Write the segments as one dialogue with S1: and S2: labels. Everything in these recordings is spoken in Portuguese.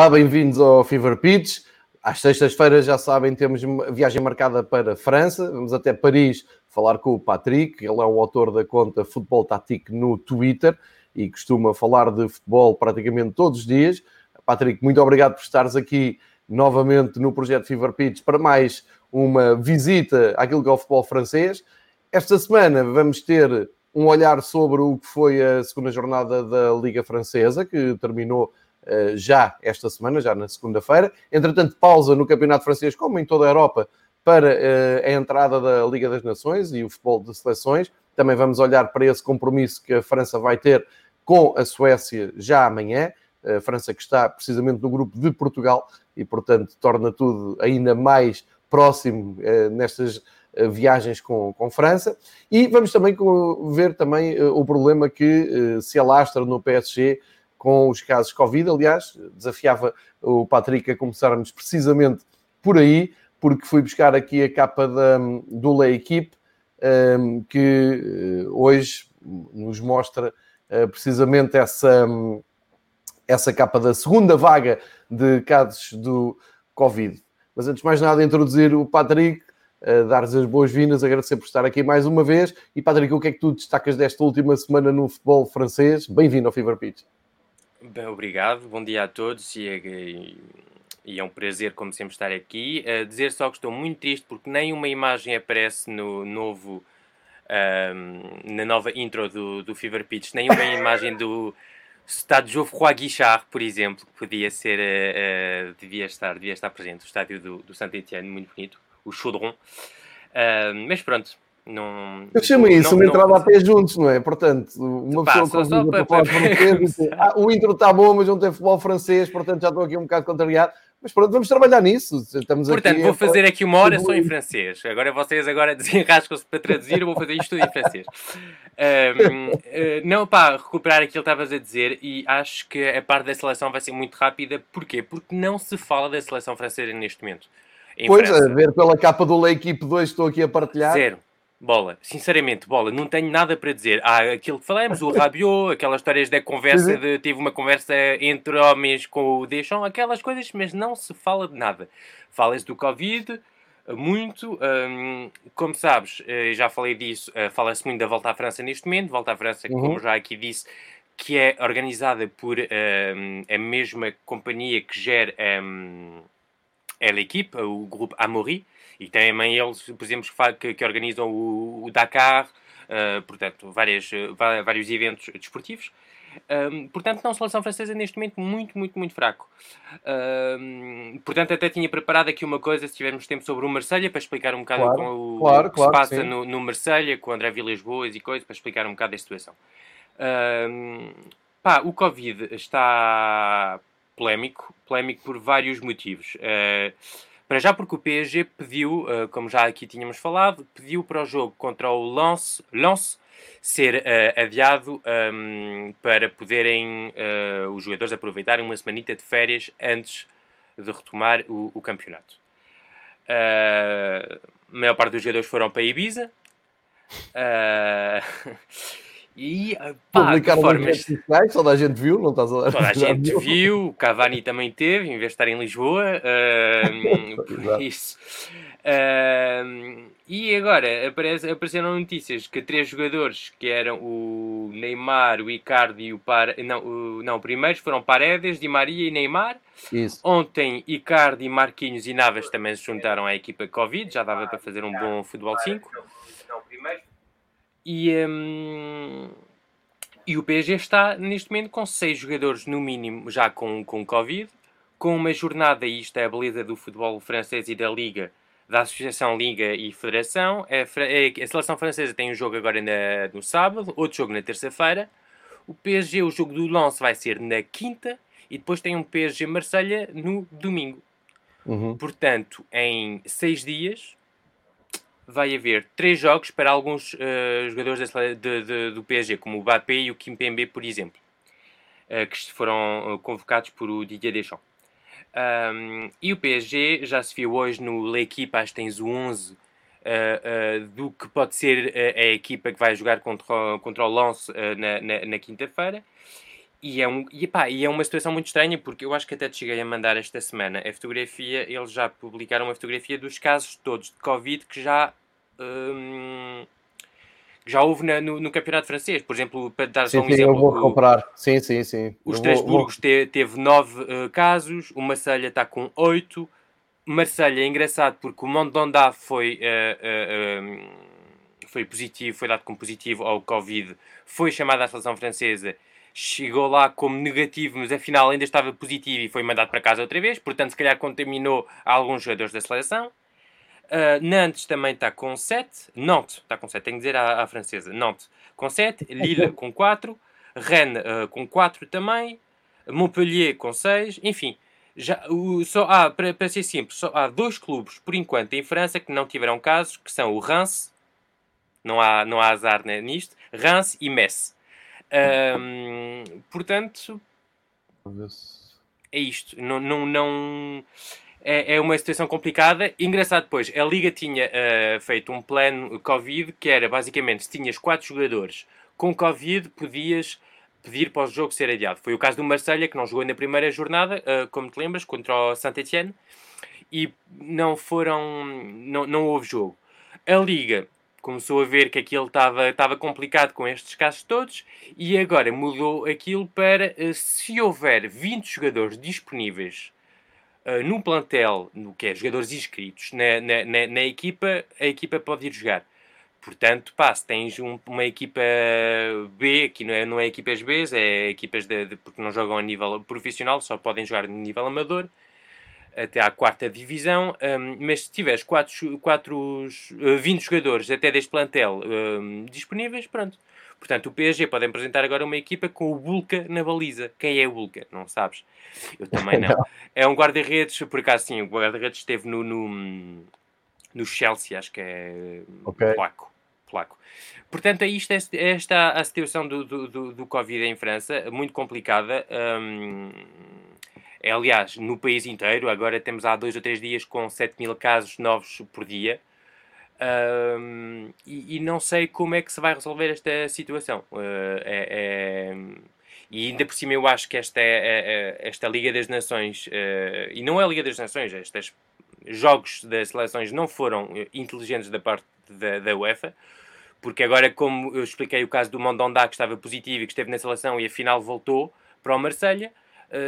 S1: Olá, bem-vindos ao Fever Pitch. Às sextas-feiras, já sabem, temos viagem marcada para França. Vamos até Paris falar com o Patrick. Ele é o autor da conta Futebol Tático no Twitter e costuma falar de futebol praticamente todos os dias. Patrick, muito obrigado por estares aqui novamente no projeto Fever Pitch para mais uma visita àquilo que é o futebol francês. Esta semana vamos ter um olhar sobre o que foi a segunda jornada da Liga Francesa, que terminou já esta semana, já na segunda-feira. Entretanto, pausa no Campeonato Francês, como em toda a Europa, para uh, a entrada da Liga das Nações e o futebol de seleções. Também vamos olhar para esse compromisso que a França vai ter com a Suécia já amanhã. A França que está precisamente no grupo de Portugal e, portanto, torna tudo ainda mais próximo uh, nestas viagens com, com França. E vamos também ver também o problema que se alastra no PSG com os casos Covid. Aliás, desafiava o Patrick a começarmos precisamente por aí, porque fui buscar aqui a capa da, do La Equipe, que hoje nos mostra uh, precisamente essa, essa capa da segunda vaga de casos do Covid. Mas antes de mais nada, introduzir o Patrick, uh, dar-lhes as boas-vindas, agradecer por estar aqui mais uma vez. E Patrick, o que é que tu destacas desta última semana no futebol francês? Bem-vindo ao Fever Pitch.
S2: Bem, obrigado, bom dia a todos e, e, e, é um prazer, como sempre, estar aqui. Uh, dizer só que estou muito triste porque nenhuma imagem aparece no novo, uh, na nova intro do, do Fever Pitch, nenhuma imagem do estádio Geoffroy Guichard, por exemplo, que podia ser, uh, devia, estar, devia estar presente, o estádio do, do Saint-Etienne, muito bonito, o Chaudron. mas pronto, não,
S1: Eu chamo isso uma entrada a pé juntos, não é? Portanto, uma Pá, pessoa convida para falar francês ah, o intro está bom, mas não tem futebol francês, portanto já estou aqui um bocado contrariado. Mas pronto, vamos trabalhar nisso. Estamos
S2: portanto,
S1: aqui
S2: vou fazer aqui uma hora só em francês. Agora vocês agora desenrascam-se para traduzir, eu vou fazer isto tudo em francês. Um, eh, não, pá, recuperar aquilo que estavas a dizer e acho que a parte da seleção vai ser muito rápida. Porquê? Porque não se fala da seleção francesa neste momento.
S1: Pois, França. a ver pela capa do La Equipe 2 estou aqui a partilhar.
S2: Zero Bola, sinceramente, bola, não tenho nada para dizer. Há aquilo que falamos, o Rabiot, aquelas histórias da conversa, de, tive uma conversa entre homens com o Deschamps, aquelas coisas, mas não se fala de nada. Fala-se do Covid, muito. Um, como sabes, eh, já falei disso, uh, fala-se muito da Volta à França neste momento. Volta à França, uhum. como já aqui disse, que é organizada por um, a mesma companhia que gera um, a L'Equipe, o grupo Amaury e também eles, por exemplo, que, que organizam o, o Dakar, uh, portanto, várias, vários eventos desportivos. Um, portanto, não, seleção francesa neste momento muito, muito, muito fraco. Um, portanto, até tinha preparado aqui uma coisa, se tivermos tempo, sobre o Marselha, para explicar um bocado
S1: claro,
S2: o,
S1: claro,
S2: o que
S1: claro,
S2: se passa
S1: sim.
S2: no, no Marselha, com o André Vilas Boas e coisas, para explicar um bocado a situação. Um, pá, o Covid está polémico, polémico por vários motivos. Uh, para já porque o PSG pediu, uh, como já aqui tínhamos falado, pediu para o jogo contra o Lens, Lens ser uh, adiado um, para poderem uh, os jogadores aproveitarem uma semanita de férias antes de retomar o, o campeonato. a maior parte dos jogadores foram para Ibiza. E pá,
S1: publicaram formas... sociais, toda a gente viu, não estás a
S2: Toda a gente viu, o Cavani também teve, em vez de estar em Lisboa. Uh, isso. Uh, e agora aparece, apareceram notícias que três jogadores, que eram o Neymar, o Icardi e o Par... Não, o, não, primeiros foram Paredes, Di Maria e Neymar.
S1: Isso.
S2: Ontem, Icardi, Marquinhos e Navas também se juntaram à equipa Covid, já dava para fazer um bom futebol 5. Não, primeiro e, hum, E o PSG está, neste momento, com seis jogadores, no mínimo, já com, com Covid, com uma jornada, e isto é a beleza do futebol francês e da Liga, da Associação Liga e Federação. A, seleção francesa tem um jogo agora na, no sábado, outro jogo na terça-feira. O PSG, o jogo do Lens, vai ser na quinta, e depois tem um PSG Marselha no domingo.
S1: Uhum.
S2: Portanto, em seis dias, vai haver três jogos para alguns uh, jogadores de, de, do PSG, como o Mbappé e o Kimpembe, por exemplo, uh, que foram uh, convocados por o Didier Deschamps. Um, e o PSG já se viu hoje no L'Equipe, acho que tens o 11 do que pode ser a, equipa que vai jogar contra, contra o Lens na, na, na quinta-feira. E é, um, e, pá, e é uma situação muito estranha, porque eu acho que até te cheguei a mandar esta semana a fotografia, eles já publicaram uma fotografia dos casos todos de Covid que já hum, já houve na, no, no, campeonato francês. Por exemplo, para dar só um
S1: sim,
S2: exemplo.
S1: Eu vou comprar. Sim, sim, sim.
S2: O
S1: Estrasburgo
S2: te, teve 9 uh, casos, o Marselha está com 8. Marselha é engraçado porque o Mondonda foi, uh, uh, foi positivo, foi dado como positivo ao Covid, foi chamado à seleção francesa, chegou lá como negativo, mas afinal ainda estava positivo e foi mandado para casa outra vez, portanto, se calhar contaminou alguns jogadores da seleção. Uh, Nantes também está com 7. Nantes está com 7, tenho que dizer à, à francesa. Nantes com 7. Lille com 4. Rennes uh, com 4 também. Montpellier com 6. Enfim, já, o, só há, para, para ser simples, só há dois clubes por enquanto em França que não tiveram casos, que são o Reims, não há, não há azar né, nisto, Reims e Metz. Um, portanto, é isto. Não, não, não, é, é uma situação complicada. Engraçado depois, a Liga tinha uh, feito um plano Covid que era basicamente se tinhas quatro jogadores com Covid, podias pedir para o jogo ser adiado. Foi o caso do Marselha que não jogou na primeira jornada, uh, como te lembras, contra o Saint-Etienne, e não foram. Não, não houve jogo. A Liga começou a ver que aquilo estava, complicado com estes casos todos e agora mudou aquilo para uh, se houver 20 jogadores disponíveis uh, no plantel, no que é jogadores inscritos na, na, na, na, equipa, a equipa pode ir jogar. Portanto, pá, se tens um, uma equipa B, que não é, não é equipas B, é equipas de, de, porque não jogam a nível profissional, só podem jogar no nível amador, até à quarta divisão. Um, mas se tiveres 4, 4, 20 jogadores até deste plantel um, disponíveis, pronto, Portanto, o PSG pode apresentar agora uma equipa com o Bulka na baliza. Quem é o Bulka? Não sabes? Eu também não. É um guarda-redes, por acaso sim, o guarda-redes esteve no, no, no, Chelsea, acho que é okay. polaco. polaco. Portanto, é isto, é esta a situação do, do, do, do Covid em França, muito complicada. Hum, é, aliás, no país inteiro, agora temos há dois ou três dias com 7 mil casos novos por dia. Um, e, e, não sei como é que se vai resolver esta situação. Uh, é, é, e ainda por cima eu acho que esta, é, é, é esta Liga das Nações, uh, e não é a Liga das Nações, estes jogos das seleções não foram inteligentes da parte da, da UEFA, porque agora, como eu expliquei o caso do Mondondá, que estava positivo e que esteve na seleção e afinal voltou para o Marselha,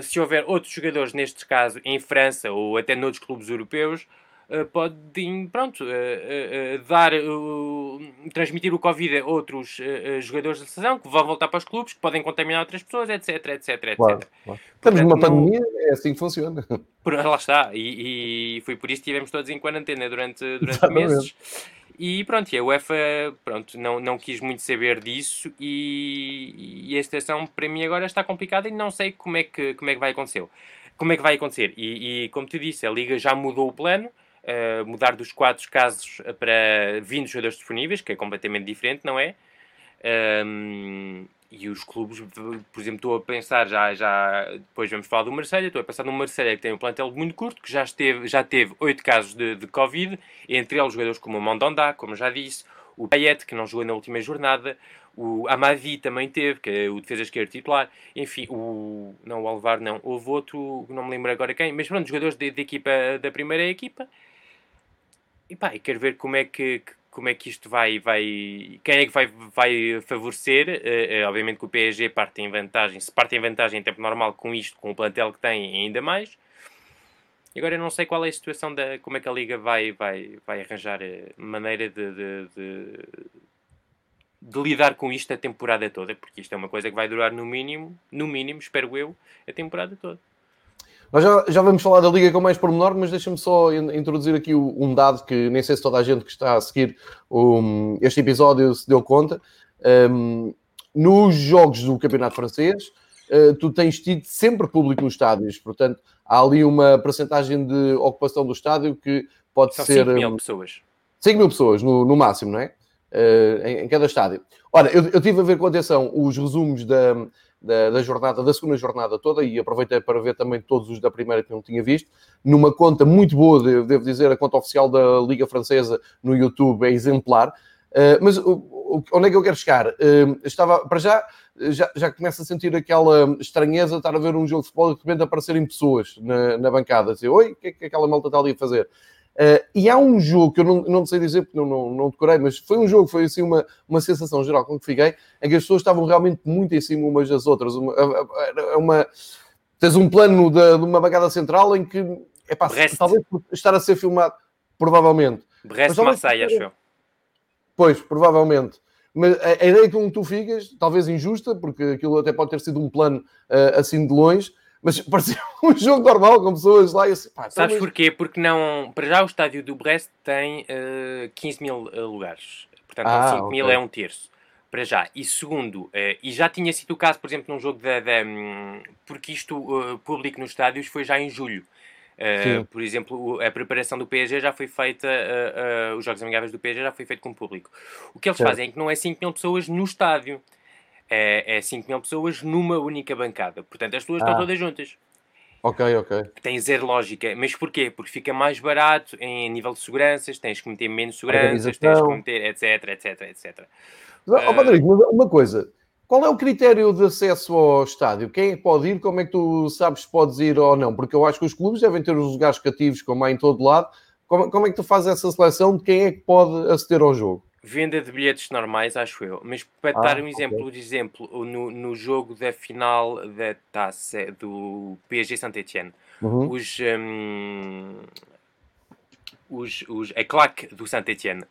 S2: se houver outros jogadores, neste caso em França ou até noutros clubes europeus, uh, podem, pronto, uh, dar, transmitir o Covid a outros jogadores da seleção que vão voltar para os clubes, que podem contaminar outras pessoas, etc, etc,
S1: claro,
S2: etc.
S1: Claro. Estamos numa pandemia, é assim que funciona.
S2: Por, lá está, e, e, foi por isso que estivemos todos em quarentena durante, durante meses. E pronto, e a UEFA pronto, não, não quis muito saber disso e, e a situação para mim agora está complicada e não sei como é que, como é que vai acontecer. Como é que vai acontecer? E, e como te disse, a Liga já mudou o plano, uh, mudar dos 4 casos para 20 jogadores disponíveis, que é completamente diferente, não é? Um, e os clubes, por exemplo, estou a pensar, já, já depois vamos falar do Marselha estou a pensar no Marselha que tem um plantel muito curto, que já, esteve, já teve 8 casos de, de Covid, entre eles jogadores como o Mondondá, como já disse, o Payet, que não jogou na última jornada, o Amadi também teve, que é o defesa esquerdo titular, enfim, o, não o Alvar não, houve outro, não me lembro agora quem, mas pronto, jogadores da equipa, da primeira equipa, e pá, e quero ver como é que, como é que isto vai, vai quem é que vai, vai favorecer, uh, uh, obviamente que o PSG parte em vantagem, se parte em vantagem em tempo normal com isto, com o plantel que tem ainda mais, agora eu não sei qual é a situação da, como é que a Liga vai, vai, vai arranjar a maneira de, de, de de lidar com isto a temporada toda, porque isto é uma coisa que vai durar no mínimo, no mínimo, espero eu, a temporada toda.
S1: Nós já, já vamos falar da Liga com mais pormenor, mas deixa-me só introduzir aqui um dado que nem sei se toda a gente que está a seguir um, este episódio se deu conta. Um, nos jogos do Campeonato Francês, uh, tu tens tido sempre público nos estádios, portanto, há ali uma percentagem de ocupação do estádio que pode
S2: São
S1: ser.
S2: 5 mil pessoas.
S1: 5 mil pessoas no, no máximo, não é? Uh, em, em, cada estádio. Ora, eu, eu tive a ver com atenção os resumos da, da, da, jornada, da segunda jornada toda, e aproveitei para ver também todos os da primeira que não tinha visto, numa conta muito boa, devo dizer, a conta oficial da Liga Francesa no YouTube é exemplar. Uh, mas uh, onde é que eu quero chegar? Uh, estava, para já, já, já começo a sentir aquela estranheza de estar a ver um jogo de futebol e de repente aparecerem pessoas na, na bancada, dizer, oi, o que é que aquela malta está ali a fazer? Uh, e há um jogo que eu não, não sei dizer porque não, não, não decorei, mas foi um jogo, foi assim uma, uma sensação geral com que fiquei, em que as pessoas estavam realmente muito em cima umas das outras. Uma, uma, tens um plano de, de uma bancada central em que é pá, talvez estar a ser filmado, provavelmente.
S2: Brest Marseille, acho eu.
S1: Pois, provavelmente. Mas a, a ideia com que tu ficas, talvez injusta, porque aquilo até pode ter sido um plano uh, assim de longe, mas parecia um jogo normal, com pessoas lá e assim, pá,
S2: Sabes mas... porquê? Porque não, para já o estádio do Brest tem uh, 15 mil uh, lugares, portanto ah, 5 okay. mil é um terço, para já. E segundo, uh, e já tinha sido o caso, por exemplo, num jogo da, da um, porque isto uh, público nos estádios foi já em julho. Uh, por exemplo, a preparação do PSG já foi feita, uh, uh, os Jogos Amigáveis do PSG já foi feito com o público. O que eles fazem é que não é 5 mil pessoas no estádio, é, é 5 mil pessoas numa única bancada. Portanto, as pessoas ah. estão todas juntas.
S1: Ok, ok.
S2: Tem zero lógica. Mas porquê? Porque fica mais barato em nível de seguranças, tens que meter menos seguranças, tens que meter, etc, etc, etc.
S1: Mas, oh, Rodrigo, uma coisa. Qual é o critério de acesso ao estádio? Quem é que pode ir? Como é que tu sabes se podes ir ou não? Porque eu acho que os clubes devem ter os lugares cativos, como há em todo lado. Como, como é que tu fazes essa seleção de quem é que pode aceder ao jogo?
S2: Venda de bilhetes normais, acho eu. Mas para ah, dar um exemplo, okay. exemplo, no, no jogo da final da taça do PSG Saint-Etienne, uhum. os, um, os, os, a claque do Saint-Etienne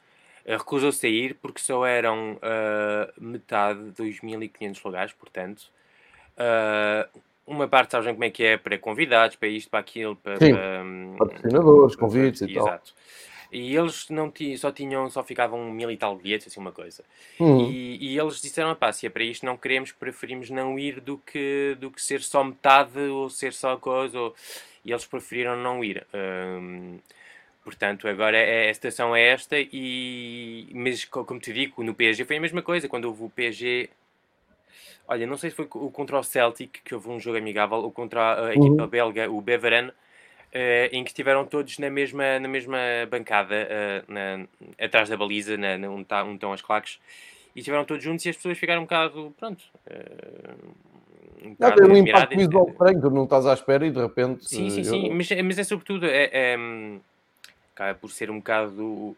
S2: eh, recusou-se a ir porque só eram uh, metade, 2.500 lugares, portanto. Uh, uma parte sabem como é que é para convidados, para isto, para aquilo, para,
S1: Sim,
S2: para
S1: um, patrocinadores, convites e
S2: tal. Exato. E eles não só tinham, só ficavam mil e tal bilhetes, assim uma coisa.
S1: Uhum.
S2: E, e, eles disseram, pá, se é para isto não queremos, preferimos não ir do que, do que ser só metade ou ser só coisa. Ou... E eles preferiram não ir. Um, portanto, agora é, a situação é esta e... Mas, como te digo, no PSG foi a mesma coisa. Quando houve o PSG... Olha, não sei se foi o contra o Celtic, que houve um jogo amigável, ou contra a equipa uhum. belga, o Beveren, Uh, em que estiveram todos na mesma, na mesma bancada, uh, na, atrás da baliza, na, na, onde, tá, onde estão as claques, e estiveram todos juntos e as pessoas ficaram um bocado, pronto. Uh,
S1: um não, tem um impacto visual estranho, tu não estás à espera e de repente.
S2: Sim, sim, sim, mas, mas é sobretudo. É, é, acaba por ser um bocado,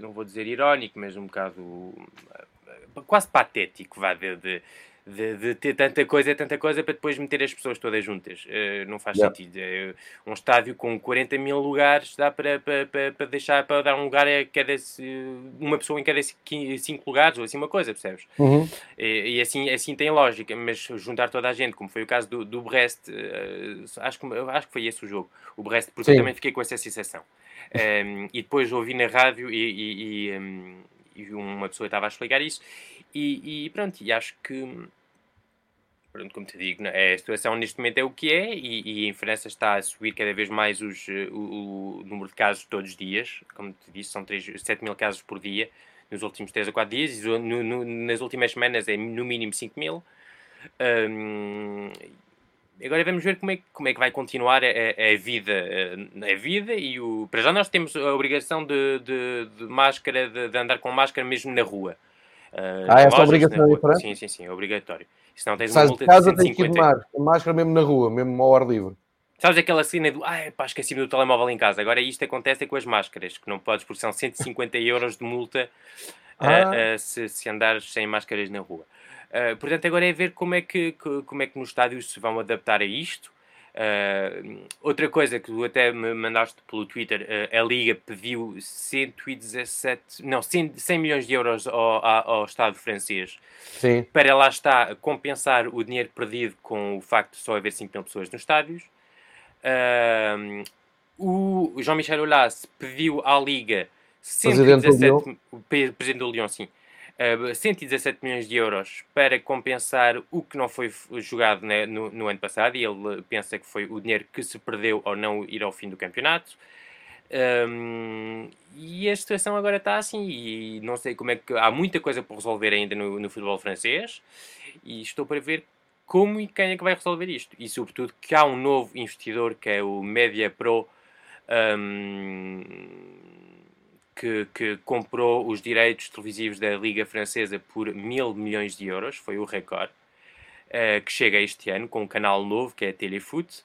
S2: não vou dizer irónico, mas um bocado quase patético, vá, de, de de, de, ter tanta coisa, tanta coisa para depois meter as pessoas todas juntas. Uh, não faz yeah. sentido. Uh, um estádio com 40 mil lugares dá para, para, para, para, deixar para dar um lugar a cada uma pessoa em cada cinco lugares ou assim uma coisa, percebes?
S1: Uhum.
S2: E, e, assim, assim tem lógica, mas juntar toda a gente, como foi o caso do, do Brest, uh, acho, que, acho que foi esse o jogo. O Brest, porque Sim. eu também fiquei com essa sensação. Um, ehm, e depois ouvi na rádio e, e, e, um, e uma pessoa estava a explicar isso. E, e, pronto, e acho que pronto, como te digo, é, a situação neste momento é o que é e, e em França está a subir cada vez mais os, eh, o, o, número de casos todos os dias. Como te disse, são 3, 7 mil casos por dia nos últimos 3 a 4 dias e no, no, nas últimas semanas é no mínimo 5 mil. Um, agora vamos ver como é, como é que vai continuar a, a, vida, a, vida e o. Para já nós temos a obrigação de, de, de máscara, de, de, andar com máscara mesmo na rua.
S1: Uh, ah, essa obrigação é
S2: Sim, sim, sim, é obrigatório.
S1: Senão tens Sais uma multa de casa, tens que ir de máscara, máscara mesmo na rua, mesmo ao ar livre.
S2: Sabes aquela cena do, ah, pá, esqueci-me do telemóvel em casa. Agora isto acontece é com as máscaras, que não podes, porque são 150 euros de multa ah. uh, uh, se, se andares sem máscaras na rua. Uh, portanto, agora é ver como é que, como é que nos estádios se vão adaptar a isto. Uh, outra coisa que tu até me mandaste pelo Twitter, uh, a Liga pediu 117, não, 100, 100 milhões de euros ao, ao, Estado francês
S1: Sim.
S2: para lá está compensar o dinheiro perdido com o facto de só haver 5 mil pessoas nos estádios. Uh, o Jean-Michel Aulas pediu à Liga 117, o presidente do Lyon, sim, 117 milhões de euros para compensar o que não foi jogado né, no, no, ano passado e ele pensa que foi o dinheiro que se perdeu ao não ir ao fim do campeonato. Um, e a situação agora está assim e não sei como é que há muita coisa por resolver ainda no, no futebol francês e estou para ver como e quem é que vai resolver isto e sobretudo que há um novo investidor que é o Media Pro um, que, que, comprou os direitos televisivos da Liga Francesa por mil milhões de euros, foi o recorde, uh, que chega este ano com um canal novo que é a Telefoot.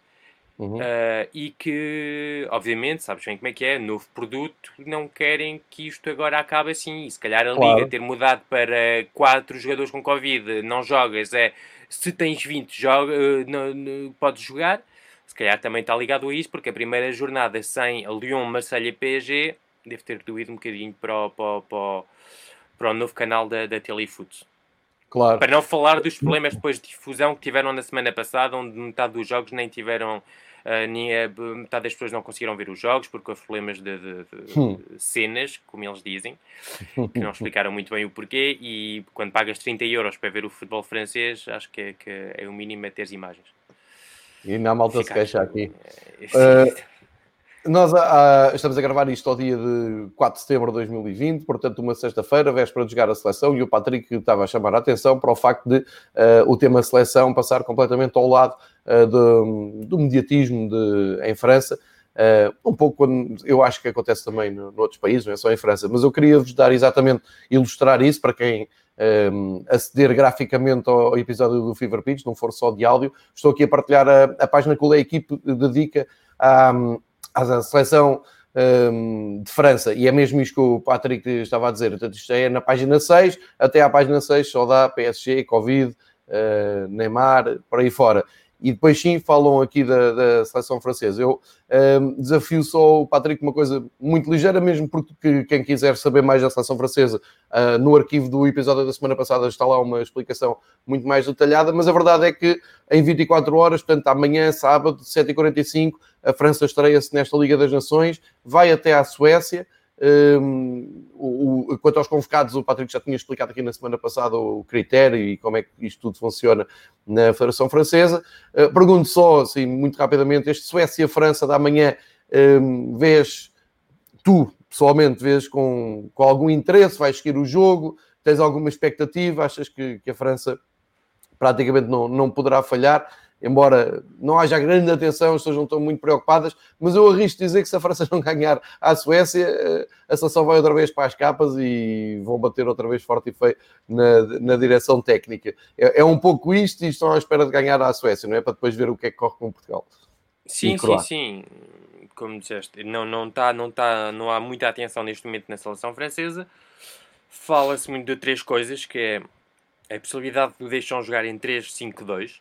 S2: Uhum. Uh, e que, obviamente, sabes bem como é que é, novo produto, não querem que isto agora acabe assim. E se calhar a claro. Liga ter mudado para quatro jogadores com Covid, não jogas, é se tens 20, joga, uh, não, não, podes jogar. Se calhar também está ligado a isso, porque a primeira jornada sem Lyon, Marseille e PSG deve ter doído um bocadinho para o, para, para, para o novo canal da, da Telefoot.
S1: Claro.
S2: Para não falar dos problemas depois de difusão que tiveram na semana passada, onde metade dos jogos nem tiveram. Uh, nem a, metade das pessoas não conseguiram ver os jogos porque houve problemas de, de, de hum. cenas, como eles dizem, que não explicaram muito bem o porquê. E quando pagas 30 euros para ver o futebol francês, acho que é, que é o mínimo é ter imagens.
S1: E na malta Ficar, se queixa aqui. Uh, Nós ah, estamos a gravar isto ao dia de 4 de setembro de 2020, portanto, uma sexta-feira, véspera de jogar a seleção, e o Patrick estava a chamar a atenção para o facto de uh, o tema seleção passar completamente ao lado do, do, mediatismo de, em França. Um pouco quando eu acho que acontece também no, no outros países, não é só em França, mas eu queria vos dar exatamente, ilustrar isso para quem um, aceder graficamente ao, episódio do Fever Pitch, não for só de áudio. Estou aqui a partilhar a, a página que a equipe dedica a à seleção um, de França, e é mesmo isto que o Patrick estava a dizer. Portanto, isto é na página 6, até à página 6 só dá PSG, Covid, uh, Neymar, por aí fora e depois sim falam aqui da, da seleção francesa. Eu um, desafio só o Patrick uma coisa muito ligeira, mesmo porque quem quiser saber mais da seleção francesa, uh, no arquivo do episódio da semana passada está lá uma explicação muito mais detalhada, mas a verdade é que em 24 horas, portanto amanhã, sábado, 7h45, a França estreia-se nesta Liga das Nações, vai até à Suécia, um, o, o, quanto aos convocados, o Patrick já tinha explicado aqui na semana passada o critério e como é que isto tudo funciona na Federação Francesa. Uh, pergunto só, assim, muito rapidamente, este Suécia-França da manhã, um, vês, tu, pessoalmente, vês com, com algum interesse, vais seguir o jogo, tens alguma expectativa, achas que, que a França praticamente não, não poderá falhar? Embora não haja grande atenção, as pessoas não estão muito preocupadas, mas eu arrisco dizer que se a França não ganhar à Suécia, eh, a seleção vai outra vez para as capas e vão bater outra vez forte e feio na, na direção técnica. É, é, um pouco isto e estão à espera de ganhar à Suécia, não é? Para depois ver o que é que corre com Portugal.
S2: Sim, sim, sim. Como disseste, não, não, tá, não, tá, não há muita atenção neste momento na seleção francesa. Fala-se muito de três coisas, que é a possibilidade de o deixam jogar em 3-5-2,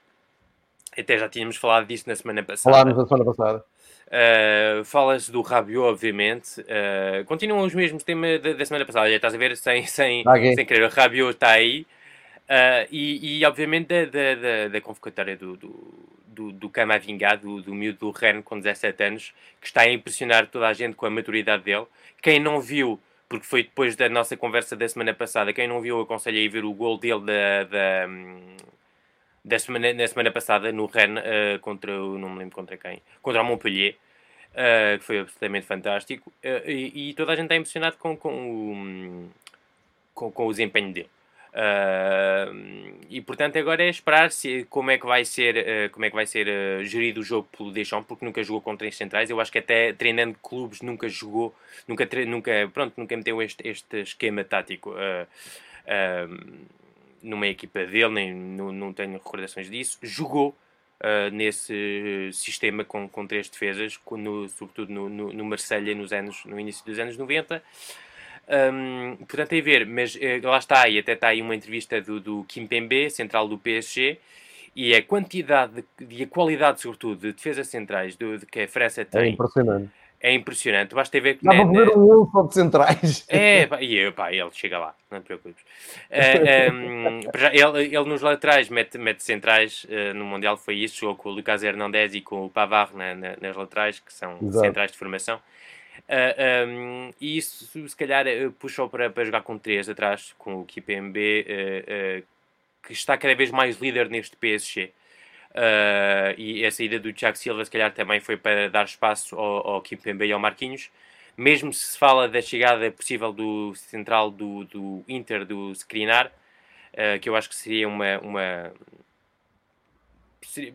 S2: até já tínhamos falado disso na semana passada.
S1: Falámos na semana passada.
S2: Uh, Fala-se do Rabiot, obviamente. Uh, continuam os mesmos temas da, da, semana passada. Já estás a ver, sem, sem, okay. sem querer. O Rabiot está aí. Uh, e, e, obviamente, da, da, da, convocatória do, do, do, do Camavinga, do, do miúdo do Ren, com 17 anos, que está a impressionar toda a gente com a maturidade dele. Quem não viu, porque foi depois da nossa conversa da semana passada, quem não viu, aconselho a ir ver o gol dele da, da, da semana, na semana passada no Rennes uh, contra o não me lembro contra quem, contra o Montpellier, uh, que foi absolutamente fantástico, uh, e, e, toda a gente está impressionado com, com, o, com, com o desempenho dele. e portanto agora é esperar se, como é que vai ser como é que vai ser gerido o jogo pelo Deschamps porque nunca jogou com três centrais eu acho que até treinando clubes nunca jogou nunca nunca pronto nunca meteu este, este esquema tático numa equipa dele, nem não, não tenho recordações disso, jogou uh, nesse sistema com, com três defesas, no, sobretudo no, no, no Marselha nos anos, no início dos anos 90. Um, portanto, é a ver, mas uh, lá está, e até está aí uma entrevista do, do Kim Pembe, central do PSG, e a quantidade de, e a qualidade, sobretudo, de defesas centrais do, de que a França
S1: É
S2: tem
S1: impressionante.
S2: É impressionante. Basta ver que.
S1: Dá para ver um 11 só de centrais.
S2: É, pá, e eu, pá, ele chega lá, não te preocupes. Eh, ehm, para já, ele, ele nos laterais mete, mete centrais, eh, no Mundial foi isso, jogou com o Lucas Hernandez e com o Pavard na- na- nas laterais, que são
S1: Exato.
S2: centrais de formação. Eh, ehm, e isso, se calhar, eh, puxou para, para jogar com três atrás, com o Kipembe, eh, eh, que está cada vez mais líder neste PSG. Uh, e a saída do Thiago Silva, se calhar, também foi para dar espaço ao, ao Kimpembe e ao Marquinhos. Mesmo se se fala da chegada possível do central do, do Inter, do Skriniar, uh, que eu acho que seria uma. uma seria,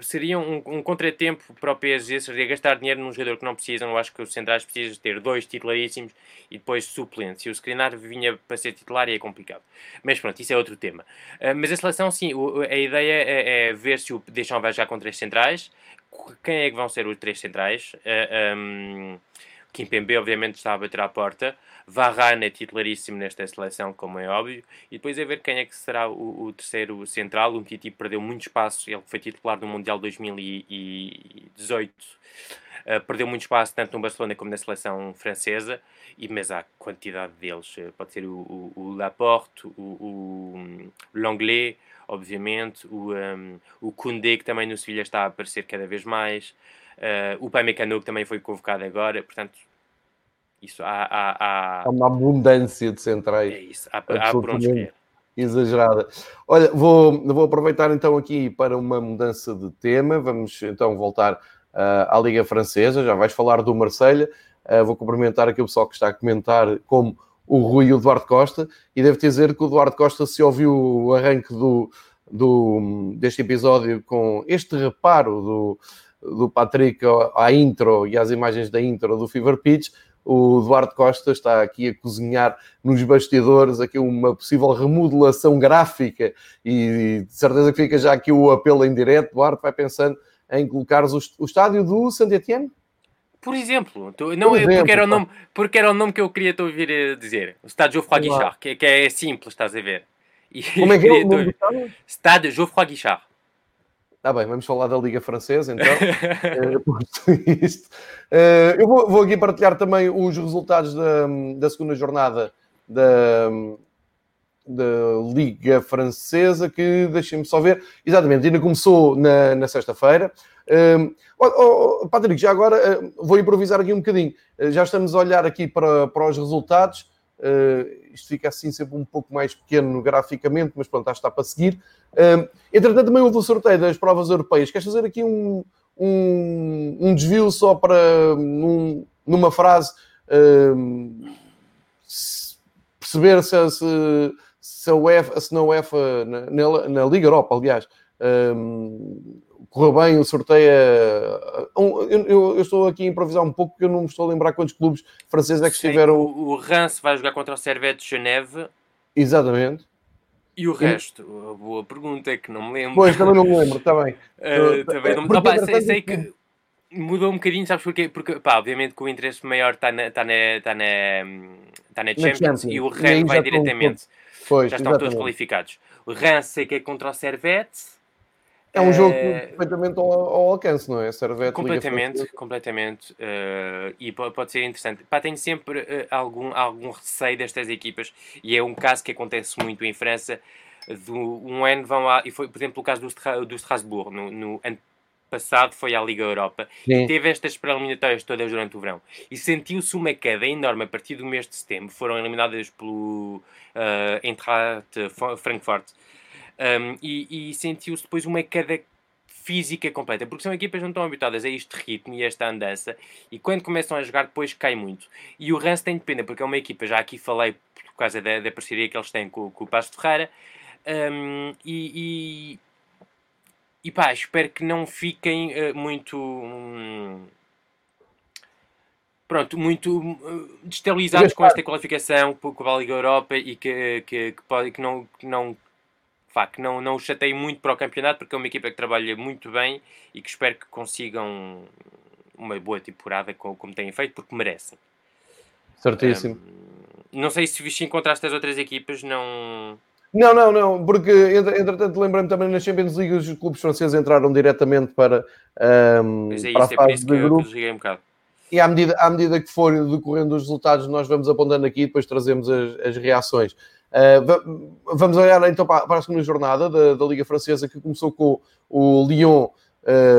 S2: seria um, um contratempo para o PSG, seria gastar dinheiro num jogador que não precisam. Eu acho que os centrais precisam ter dois titularíssimos e depois suplentes. E o Skriniar vinha para ser titular é complicado. Mas pronto, isso é outro tema. Uh, mas a seleção, sim, o- a ideia é, é ver se o Deschamps vai jogar com três centrais. Quem é que vão ser os três centrais? Uh, um, Kimpembe, obviamente, está a bater à porta. Varane é titularíssimo nesta seleção, como é óbvio. E depois é ver quem é que será o, o terceiro central. O Titi perdeu muito espaço. Ele foi titular no Mundial 2018. Uh, perdeu muito espaço tanto no Barcelona como na seleção francesa. E, mas há quantidade deles. Uh, Pode ser o, o, o Laporte, o, o Langlais, obviamente. O, um, o Koundé, que também no Sevilha está a aparecer cada vez mais. Uh, o Pamecano, que também foi convocado agora. Portanto, isso há, há, há-
S1: Há uma abundância de centrais.
S2: é isso, há, há por onde escolher.
S1: exagerada. Olha, vou, vou aproveitar então aqui para uma mudança de tema. Vamos então voltar ah, à Liga Francesa. Já vais falar do Marselha. Ah, vou cumprimentar aqui o pessoal que está a comentar, como o Rui e o Eduardo Costa. E devo dizer que o Eduardo Costa, se ouviu o arranque do, do, deste episódio com este reparo do, do Patrick à intro e às imagens da intro do Fever Pitch, o Eduardo Costa está aqui a cozinhar nos bastidores aqui uma possível remodelação gráfica e de certeza que fica já aqui o apelo em direto. Eduardo vai pensando em colocares o, o estádio do Saint Etienne?
S2: Por exemplo, tu- não,
S1: Por
S2: é- porque,
S1: exemplo,
S2: era o nome, porque era o nome que eu queria te ouvir eh, dizer. O Stade Geoffroy. Guichard, que, que é simples, estás a ver? E
S1: Como é que é o nome estádio?
S2: Geoffroy Guichard.
S1: Está bem, vamos falar da Liga Francesa então. Eh. Eh, eu vou, vou aqui partilhar também os resultados da, da segunda jornada da, da Liga Francesa, que deixem-me só ver. Exatamente, ainda começou na, na sexta-feira. Um, oh, oh, Patrick, já agora eh, vou improvisar aqui um bocadinho. Eh, já estamos a olhar aqui para, para os resultados. Eh, isto fica assim sempre um pouco mais pequeno graficamente, mas pronto, acho que está para seguir. Um, entretanto, também houve o sorteio das provas europeias. Queres fazer aqui um, um, um desvio só para, num- numa frase, um, se- perceber se, se, se a UEFA, se na UEFA, na, na- na Liga Europa, aliás, um, correu bem o sorteio. a- um, eu, eu- eu estou aqui a improvisar um pouco, porque eu não me estou a lembrar quantos clubes franceses é que estiveram.
S2: o, o Reims vai jogar contra o Servette de Geneve
S1: Exatamente.
S2: e o resto. A boa pergunta, que não me lembro.
S1: Pois, também não me lembro, está bem.
S2: Uh, também não...
S1: Porque,
S2: Opa, sei, sei que mudou um bocadinho, sabes porquê? Porque, pá, obviamente que o interesse maior está na, está na, está na, está na Champions,
S1: Champions.
S2: e o
S1: E
S2: Rennes vai diretamente.
S1: Pois,
S2: já estão todos
S1: exatamente.
S2: qualificados. O Reims sei que é contra o Servette.
S1: É um jogo
S2: Eh,
S1: perfeitamente ao, ao alcance, não é? Servete,
S2: Completamente, completamente. eh, e po- pode ser interessante. Pá, tenho sempre eh, algum, algum receio destas equipas, e é um caso que acontece muito em França. Do, um ano vão lá, e foi, por exemplo, o caso do, do Strasbourg, no, no ano passado foi à Liga Europa,
S1: Sim.
S2: teve estas preliminatórias todas durante o verão, e sentiu-se uma queda enorme a partir do mês de setembro. Foram eliminadas pelo uh, Eintracht Frankfurt. Um, e, e sentiu-se depois uma queda física completa, porque são equipas que não estão habituadas a este ritmo e esta andança, e quando começam a jogar, depois cai muito. E o Rance tem de pena, porque é uma equipa, já aqui falei por causa da, da parceria que eles têm com, com o Pasto de Ferreira, um, e, e, e pá, espero que não fiquem eh, muito. hum, Pronto, muito hum, destabilizados com esta qualificação com com a Liga Europa e que, que, que, pode, que não, que não pá, que não, não os chateie muito para o campeonato, porque é uma equipa que trabalha muito bem e que espero que consigam uma boa temporada como, como têm feito, porque merecem.
S1: Certíssimo.
S2: Um, não sei se viste encontraste as outras equipas, não.
S1: Não, não, não, porque entretanto lembrei-me também nas Champions League os clubes franceses entraram diretamente para, um,
S2: é
S1: para
S2: isso, é por isso que eu, que eu um bocado.
S1: E à medida, à medida que for decorrendo os resultados, nós vamos apontando aqui e depois trazemos as, as reações. Uh, vamos olhar então para, para a segunda jornada da, da, Liga Francesa, que começou com o Lyon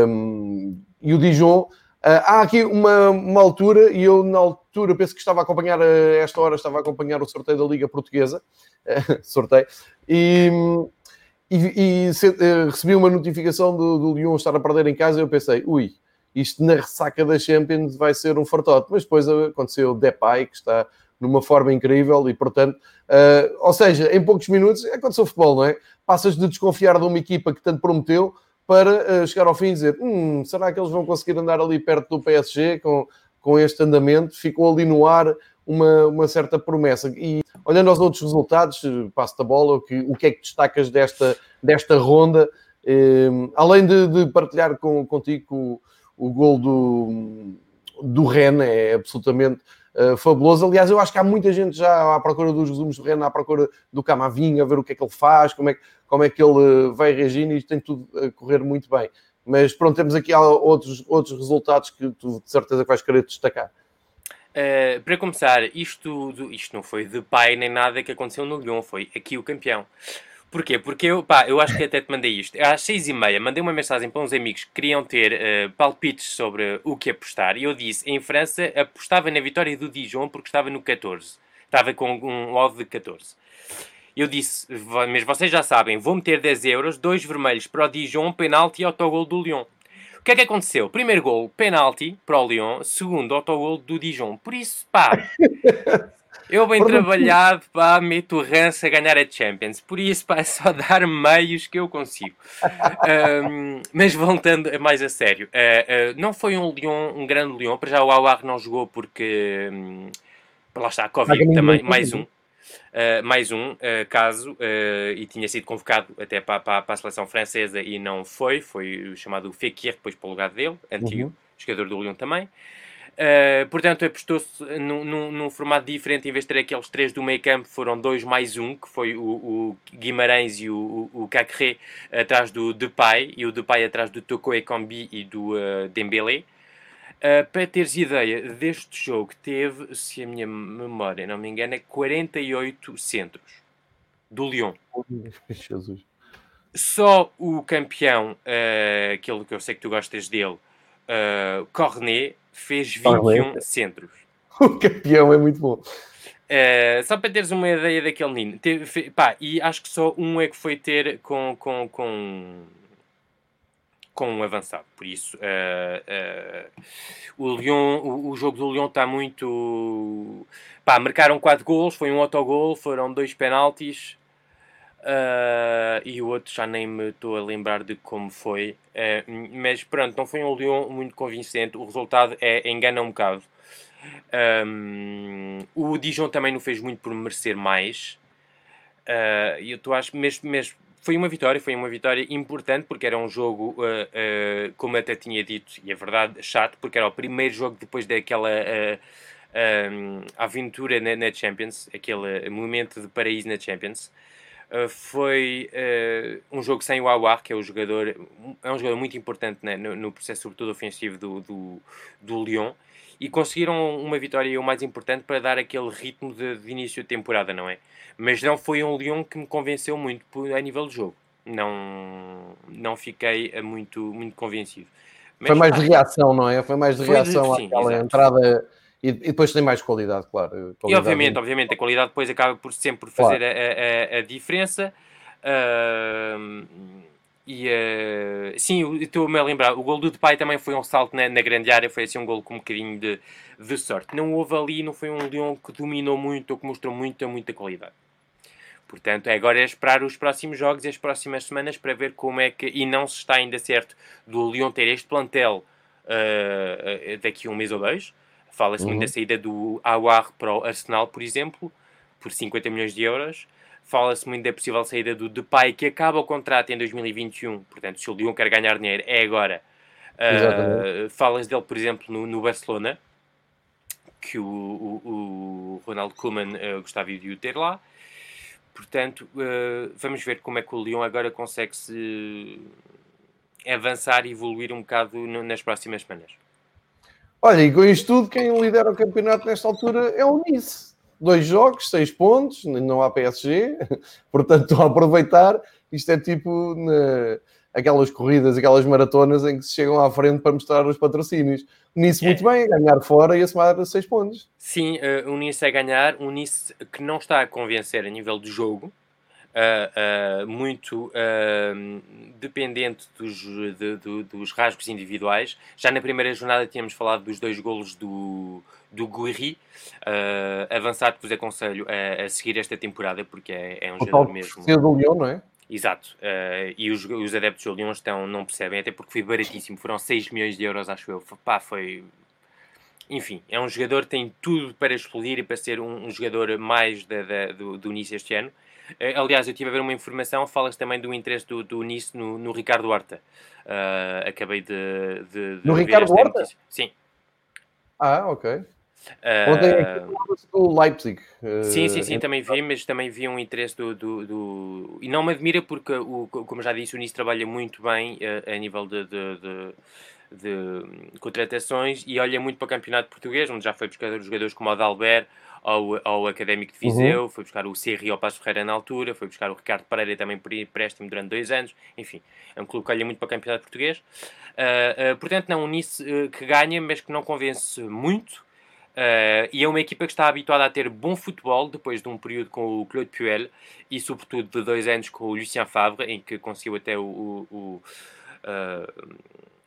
S1: um, e o Dijon. Uh, há aqui uma, uma, altura, e eu na altura penso que estava a acompanhar, a esta hora estava a acompanhar o sorteio da Liga Portuguesa, uh, sorteio, e, e, e se, uh, recebi uma notificação do, do Lyon estar a perder em casa e eu pensei, ui, isto na ressaca da Champions vai ser um fartote. Mas depois aconteceu Depay, que está numa forma incrível e, portanto, uh, ou seja, em poucos minutos aconteceu o futebol, não é? Passas de desconfiar de uma equipa que tanto prometeu para uh, chegar ao fim e dizer hum, será que eles vão conseguir andar ali perto do PSG com, com este andamento? Ficou ali no ar uma, uma certa promessa. E olhando aos outros resultados, passo da bola, o que, o que é que destacas desta, desta ronda? Uh, além de, de partilhar com, contigo o gol do, do Ren é absolutamente uh, fabuloso. Aliás, eu acho que há muita gente já à procura dos resumos do Ren, à procura do Camavinga, a ver o que é que ele faz, como é, como é que ele vai reagindo e tem tudo a correr muito bem. Mas pronto, temos aqui outros, outros resultados que tu de certeza que vais querer destacar.
S2: Uh, para começar, isto, isto não foi de pai nem nada que aconteceu no Lyon, foi aqui o campeão. Porquê? Porque eu, pá, eu acho que até te mandei isto. Às seis e meia mandei uma mensagem para uns amigos que queriam ter uh, palpites sobre o que apostar. E eu disse, em França, apostava na vitória do Dijon porque estava no 14. Estava com um odd de 14. Eu disse, mas vocês já sabem, vou meter 10 euros, dois vermelhos para o Dijon, penalti e autogol do Lyon. O que é que aconteceu? Primeiro gol, penalti para o Lyon. Segundo, autogol do Dijon. Por isso, pá, Eu bem trabalhado, pá, meto o Rance a ganhar a Champions. Por isso, pá, é só dar meios que eu consigo. um, mas voltando mais a sério, uh, uh, não foi um Lyon, um grande Lyon. Para já o Awar não jogou porque, um, lá está, a Covid também, mais um. Uh, mais um caso, e tinha sido convocado até para, para, para, a seleção francesa e não foi. Foi o chamado Fekir, depois para o lugar dele, antigo, uhum. jogador do Lyon também. Uh, portanto, apostou-se num, num, num, formato diferente, em vez de ter aqueles três do meio campo, foram dois mais um, que foi o, o Guimarães e o, o, o Cacré atrás do Depay, e o Depay atrás do Toko Ekambi e do uh, Dembélé. Uh, para teres ideia deste jogo, teve, se a minha memória não me engana, 48 centros do Lyon. Jesus. Só o campeão, uh, aquele que eu sei que tu gostas dele, uh, Cornet, fez 21 centros.
S1: O campeão é muito bom.
S2: Uh, só para teres uma ideia daquele menino. Teve, pá, e acho que só um é que foi ter com, com, com, com um avançado. Por isso, uh, uh, o, Lyon, o, o, jogo do Lyon está muito. Pá, marcaram 4 gols, foi um autogol, foram dois penaltis. Uh, e o outro já nem me estou a lembrar de como foi, uh, mas pronto, não foi um Lyon muito convincente. O resultado é engana um bocado. Um, o Dijon também não fez muito por merecer mais. Uh, eu estou acho mesmo, mesmo foi uma vitória, foi uma vitória importante porque era um jogo, uh, uh, como até tinha dito, e é verdade, chato, porque era o primeiro jogo depois daquela uh, aventura na, na, Champions, aquele momento de paraíso na Champions. Uh, foi uh, um jogo sem o Awar, que é, o jogador, é um jogador muito importante né, no, no, processo, sobretudo ofensivo, do, do, do Lyon. E conseguiram uma vitória o mais importante para dar aquele ritmo de, de, início de temporada, não é? Mas não foi um Lyon que me convenceu muito a nível de jogo. Não, não fiquei eh, muito, muito convencido.
S1: Mas, foi mais de reação, não é? Foi mais de reação de, sim, àquela exato. entrada e, e, depois tem mais qualidade, claro. Qualidade
S2: e obviamente, obviamente, a qualidade depois acaba por sempre fazer a, a, a, diferença. Uh, e uh, sim, estou-me a lembrar, o gol do Depay também foi um salto na, na, grande área, foi assim um gol com um bocadinho de, de sorte. Não houve ali, não foi um Leão que dominou muito ou que mostrou muita, muita qualidade. Portanto, é agora é esperar os próximos jogos e as próximas semanas para ver como é que, e não se está ainda certo do Leão ter este plantel uh, daqui a um mês ou dois, Fala-se uhum. muito da saída do Awar para o Arsenal, por exemplo, por 50 milhões de euros. Fala-se muito da possível saída do Depay, que acaba o contrato em 2021. Portanto, se o Lyon quer ganhar dinheiro, é agora. Uh, Falas dele, por exemplo, no, no Barcelona, que o, o, o Ronald Koeman uh, gostava de o ter lá. portanto, uh, vamos ver como é que o Lyon agora consegue se avançar e evoluir um bocado no, nas próximas semanas.
S1: Olha, e com isto tudo, quem lidera o campeonato nesta altura é o Nice. Dois jogos, seis pontos, não há PSG, portanto estão a aproveitar. Isto é tipo na, aquelas corridas, aquelas maratonas em que se chegam à frente para mostrar os patrocínios. O Nice é. muito bem, a ganhar fora e a somar seis pontos.
S2: Sim, uh, o Nice a ganhar, o Nice que não está a convencer a nível de jogo, uh, uh, muito dependente dos, de, de, dos rasgos individuais. Já na primeira jornada tínhamos falado dos dois golos do, do Guiri, avançado que vos aconselho a, a, seguir esta temporada, porque é, é um jogador mesmo.
S1: do Lyon, não é?
S2: Exato, uh, e os, os, adeptos do Lyon estão, não percebem, até porque foi baratíssimo, foram 6 milhões de euros, acho eu. Pá, foi. Enfim, é um jogador que tem tudo para explodir e para ser um, um jogador mais da, da, do, do Nice este ano. Uh, aliás, eu tive a ver uma informação, falas também do interesse do, do Nice no, no Ricardo Horta. Uh, acabei de, de, de
S1: No Ricardo Horta?
S2: Sim.
S1: Ah, ok. Ontem uh, do Leipzig.
S2: Uh, sim, sim, sim, também vi, mas também vi um interesse do, do, do... E não me admira porque, o, como já disse, o Nice trabalha muito bem uh, a nível de, de, de, de, contratações e olha muito para o campeonato português, onde já foi buscar jogadores como o Adalbert ao, ao Académico de Viseu, uhum. foi buscar o Serri ao Passo Ferreira na altura, foi buscar o Ricardo Pereira também por empréstimo durante dois anos, enfim, é um clube que olha muito para o campeonato português. Uh, uh, portanto, não, um Nice uh, que ganha, mas que não convence muito, e é uma equipa que está habituada a ter bom futebol depois de um período com o Claude Puel e, sobretudo, de dois anos com o Lucien Favre, em que conseguiu até o, o, o uh,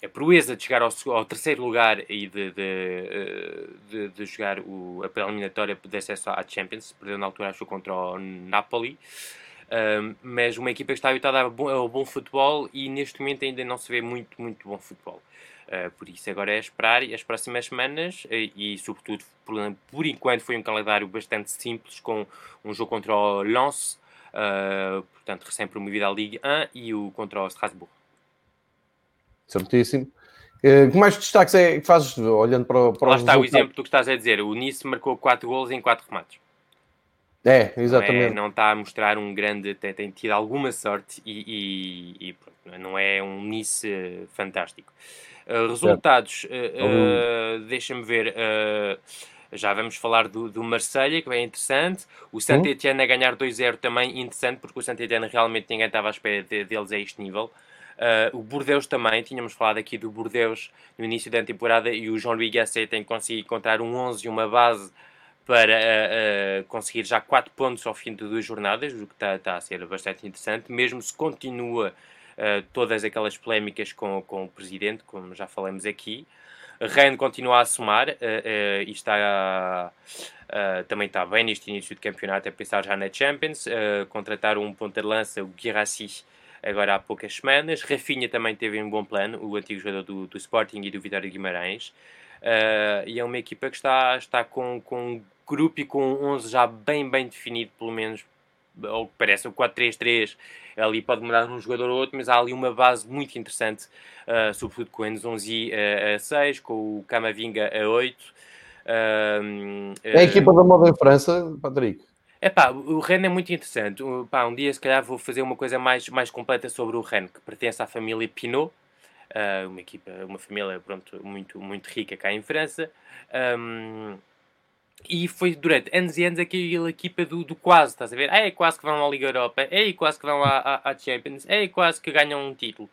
S2: a proeza de chegar ao, ao, terceiro lugar e de, de, eh, de, de jogar o, a eliminatória de acesso à Champions, perdeu na altura, acho, contra o Napoli. Uh, mas uma equipa que está habituada ao bom, ao bom futebol e neste momento ainda não se vê muito, muito bom futebol. Uh, por isso, agora é esperar as próximas semanas e, e, sobretudo, por, por, enquanto, foi um calendário bastante simples com um jogo contra o Lens, uh, portanto, recém-promovido à Ligue 1, e o contra o Strasbourg.
S1: Certíssimo. Uh, que mais destaques é que fazes olhando para, para
S2: Lá está o exemplo do que estás a dizer. O Nice marcou 4 golos em 4 remates.
S1: É, exatamente.
S2: Não, é, não, está a mostrar um grande. Tem, tem tido alguma sorte e, e, e pronto, não é um Nice fantástico. Uh, resultados, uh, uh, deixa-me ver. já vamos falar do, do Marselha que é interessante. O Saint Etienne a ganhar 2-0 também interessante, porque o Saint Etienne realmente ninguém estava à espera de, deles a este nível. Uh, o Bordeus também, tínhamos falado aqui do Bordeus no início da temporada e o João Luís Gasset tem conseguido encontrar um 11 e uma base para uh, uh, conseguir já 4 pontos ao fim de duas jornadas, o que está, está a ser bastante interessante, mesmo se continua uh, todas aquelas polémicas com, com o presidente, como já falamos aqui. Rennes continua a somar uh, uh, e está também está bem neste início de campeonato a pensar já na Champions. contratar um ponta de lança, o Guirassi, agora há poucas semanas. Rafinha também teve um bom plano, o antigo jogador do, do Sporting e do Vitória de Guimarães. e é uma equipa que está, está com, com um grupo e com um 11 já bem, bem definido, pelo menos ou que parece o 4-3-3, ali pode mudar um jogador ou outro, mas há ali uma base muito interessante, uh, sobretudo com o Enzonzi a, a 6, com o Camavinga a 8.
S1: Uh, é a equipa da moda em França, Patrick?
S2: É pá, o Rennes é muito interessante. Uh, pá, um dia, se calhar, vou fazer uma coisa mais, mais completa sobre o Rennes, que pertence à família Pinot, uh, uma equipa, uma família pronto, muito, muito rica cá em França. Um, e foi durante anos e anos aquela equipa do, do quase, estás a ver? É quase que vão à Liga Europa, é quase que vão à, à, à Champions, é quase que ganham um título.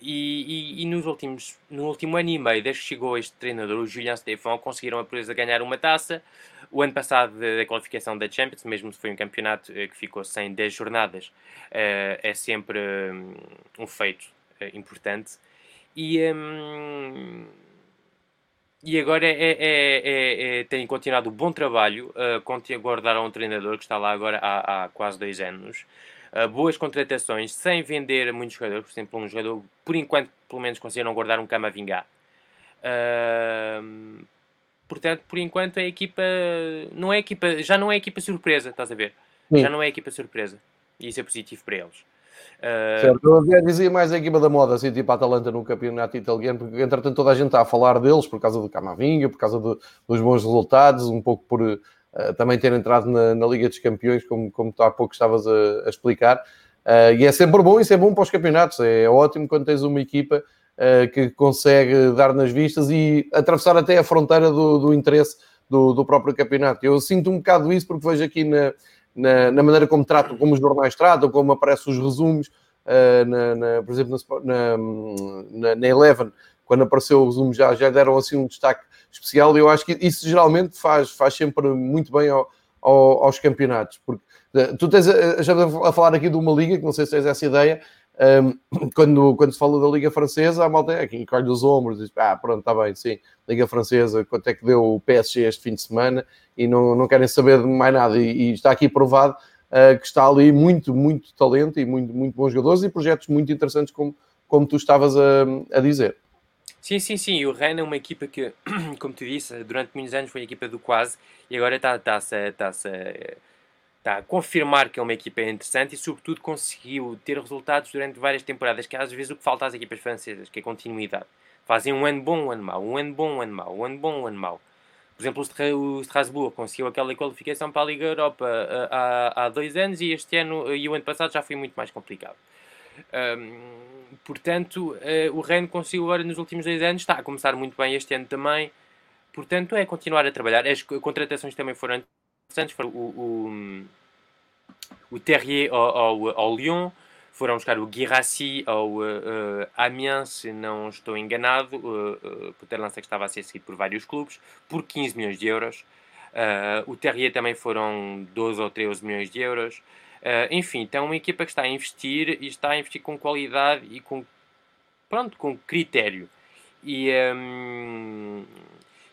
S2: E, e, e, nos últimos, no último ano e meio, desde que chegou este treinador, o Julian Stefan, conseguiram a proeza ganhar uma taça. O ano passado, da qualificação da Champions, mesmo se foi um campeonato eh, que ficou sem 10 jornadas, eh, é sempre hum, um feito eh, importante. E. Um, e agora é, é, é, é, tem continuado um bom trabalho. Uh, guardaram um treinador que está lá agora há, há quase dois anos. Uh, boas contratações, sem vender muitos jogadores. Por exemplo, um jogador, por enquanto, pelo menos conseguiram guardar um Camavinga. Uh, portanto, por enquanto, a equipa não é equipa, já não é equipa surpresa, estás a ver? Sim. Já não é equipa surpresa. E isso é positivo para eles.
S1: Uh... Certo, eu até dizia mais a equipa da moda, assim, tipo a Atalanta no campeonato italiano, porque entretanto toda a gente está a falar deles por causa do Camavinga, por causa do, dos bons resultados, um pouco por, uh, também ter entrado na, na, Liga dos Campeões, como, como tu há pouco estavas a, a explicar. Uh, e é sempre bom, isso é bom para os campeonatos. É ótimo quando tens uma equipa que consegue dar nas vistas e atravessar até a fronteira do, do interesse do, do, próprio campeonato. Eu sinto um bocado isso porque vejo aqui na, na, na maneira como tratam, como os jornais tratam, como aparecem os resumos, uh, na, na, por exemplo, na, na, na Eleven, quando apareceu o resumo, já, já deram assim um destaque especial. Eu acho que isso geralmente faz, faz sempre muito bem ao, ao, aos campeonatos, porque uh, tu tens a, já a falar aqui de uma liga, que não sei se tens essa ideia, um, quando, quando se fala da Liga Francesa, a malta é quem colhe os ombros diz: Ah, pronto, está bem, sim, Liga Francesa, quanto é que deu o PSG este fim de semana e não, não querem saber de mais nada. E, e está aqui provado uh, que está ali muito, muito talento e muito, muito bons jogadores e projetos muito interessantes, como, como tu estavas a, a dizer.
S2: Sim, sim, sim. O Rennes é uma equipa que, como tu disse, durante muitos anos foi a equipa do quase e agora está, está, está está a confirmar que é uma equipa interessante e, sobretudo, conseguiu ter resultados durante várias temporadas, que às vezes o que falta às equipas francesas, que é continuidade. Fazem um ano bom, um ano mau, um ano bom, um ano mau, um ano bom, um ano mau. Por exemplo, o Strasbourg conseguiu aquela qualificação para a Liga Europa eh, há, há dois anos e este ano e o ano passado já foi muito mais complicado. Um, portanto, uh, o Rennes conseguiu agora nos últimos dois anos, está a começar muito bem este ano também. Portanto, é continuar a trabalhar. As contratações também foram interessantes foram o, o, o Terrier ao, ao, ao, Lyon, foram buscar o Guirassi ao uh, Amiens, se não estou enganado, uh, uh, o Terlança que estava a ser seguido por vários clubes, por 15 milhões de euros. Uh, o Terrier também foram 12 ou 13 milhões de euros. Uh, enfim, então uma equipa que está a investir e está a investir com qualidade e com, pronto, com critério. E, um,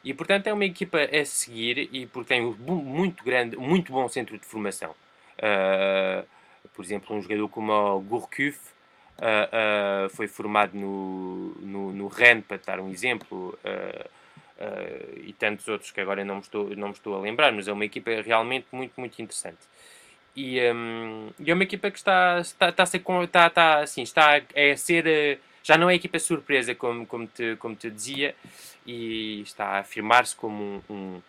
S2: e portanto é uma equipa a seguir e porque tem um muito grande, muito bom centro de formação. Uh, por exemplo, um jogador como o Gourcuff uh, uh, foi formado no, no, no Rennes, para dar um exemplo, e tantos outros que agora não me, estou, não me estou a lembrar, mas é uma equipa realmente muito, muito interessante. E, um, e é uma equipa que está, está, está, a ser, está, está, assim, está a ser já não é equipa surpresa, como, como, te, como te dizia, e está a afirmar-se como um, um,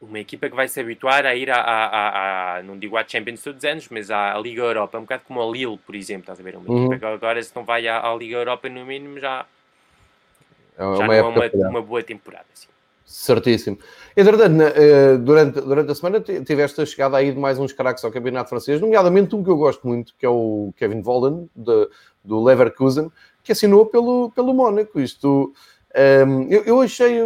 S2: uma equipa que vai se habituar a ir a, a, a, não digo à Champions todos os anos, mas à Liga Europa, um bocado como a Lille, por exemplo, estás a ver? Uma uhum. equipa que agora, se não vai à, à, Liga Europa, no mínimo, já, é já não é uma, uma, boa temporada. Assim.
S1: Certíssimo. Entretanto, eh, durante, durante a semana tiveste a chegada aí de mais uns craques ao Campeonato Francês, nomeadamente um que eu gosto muito, que é o Kevin Volden, de, do Leverkusen, que assinou pelo, pelo Mónaco. Isto, um, ehm, eu, eu, achei,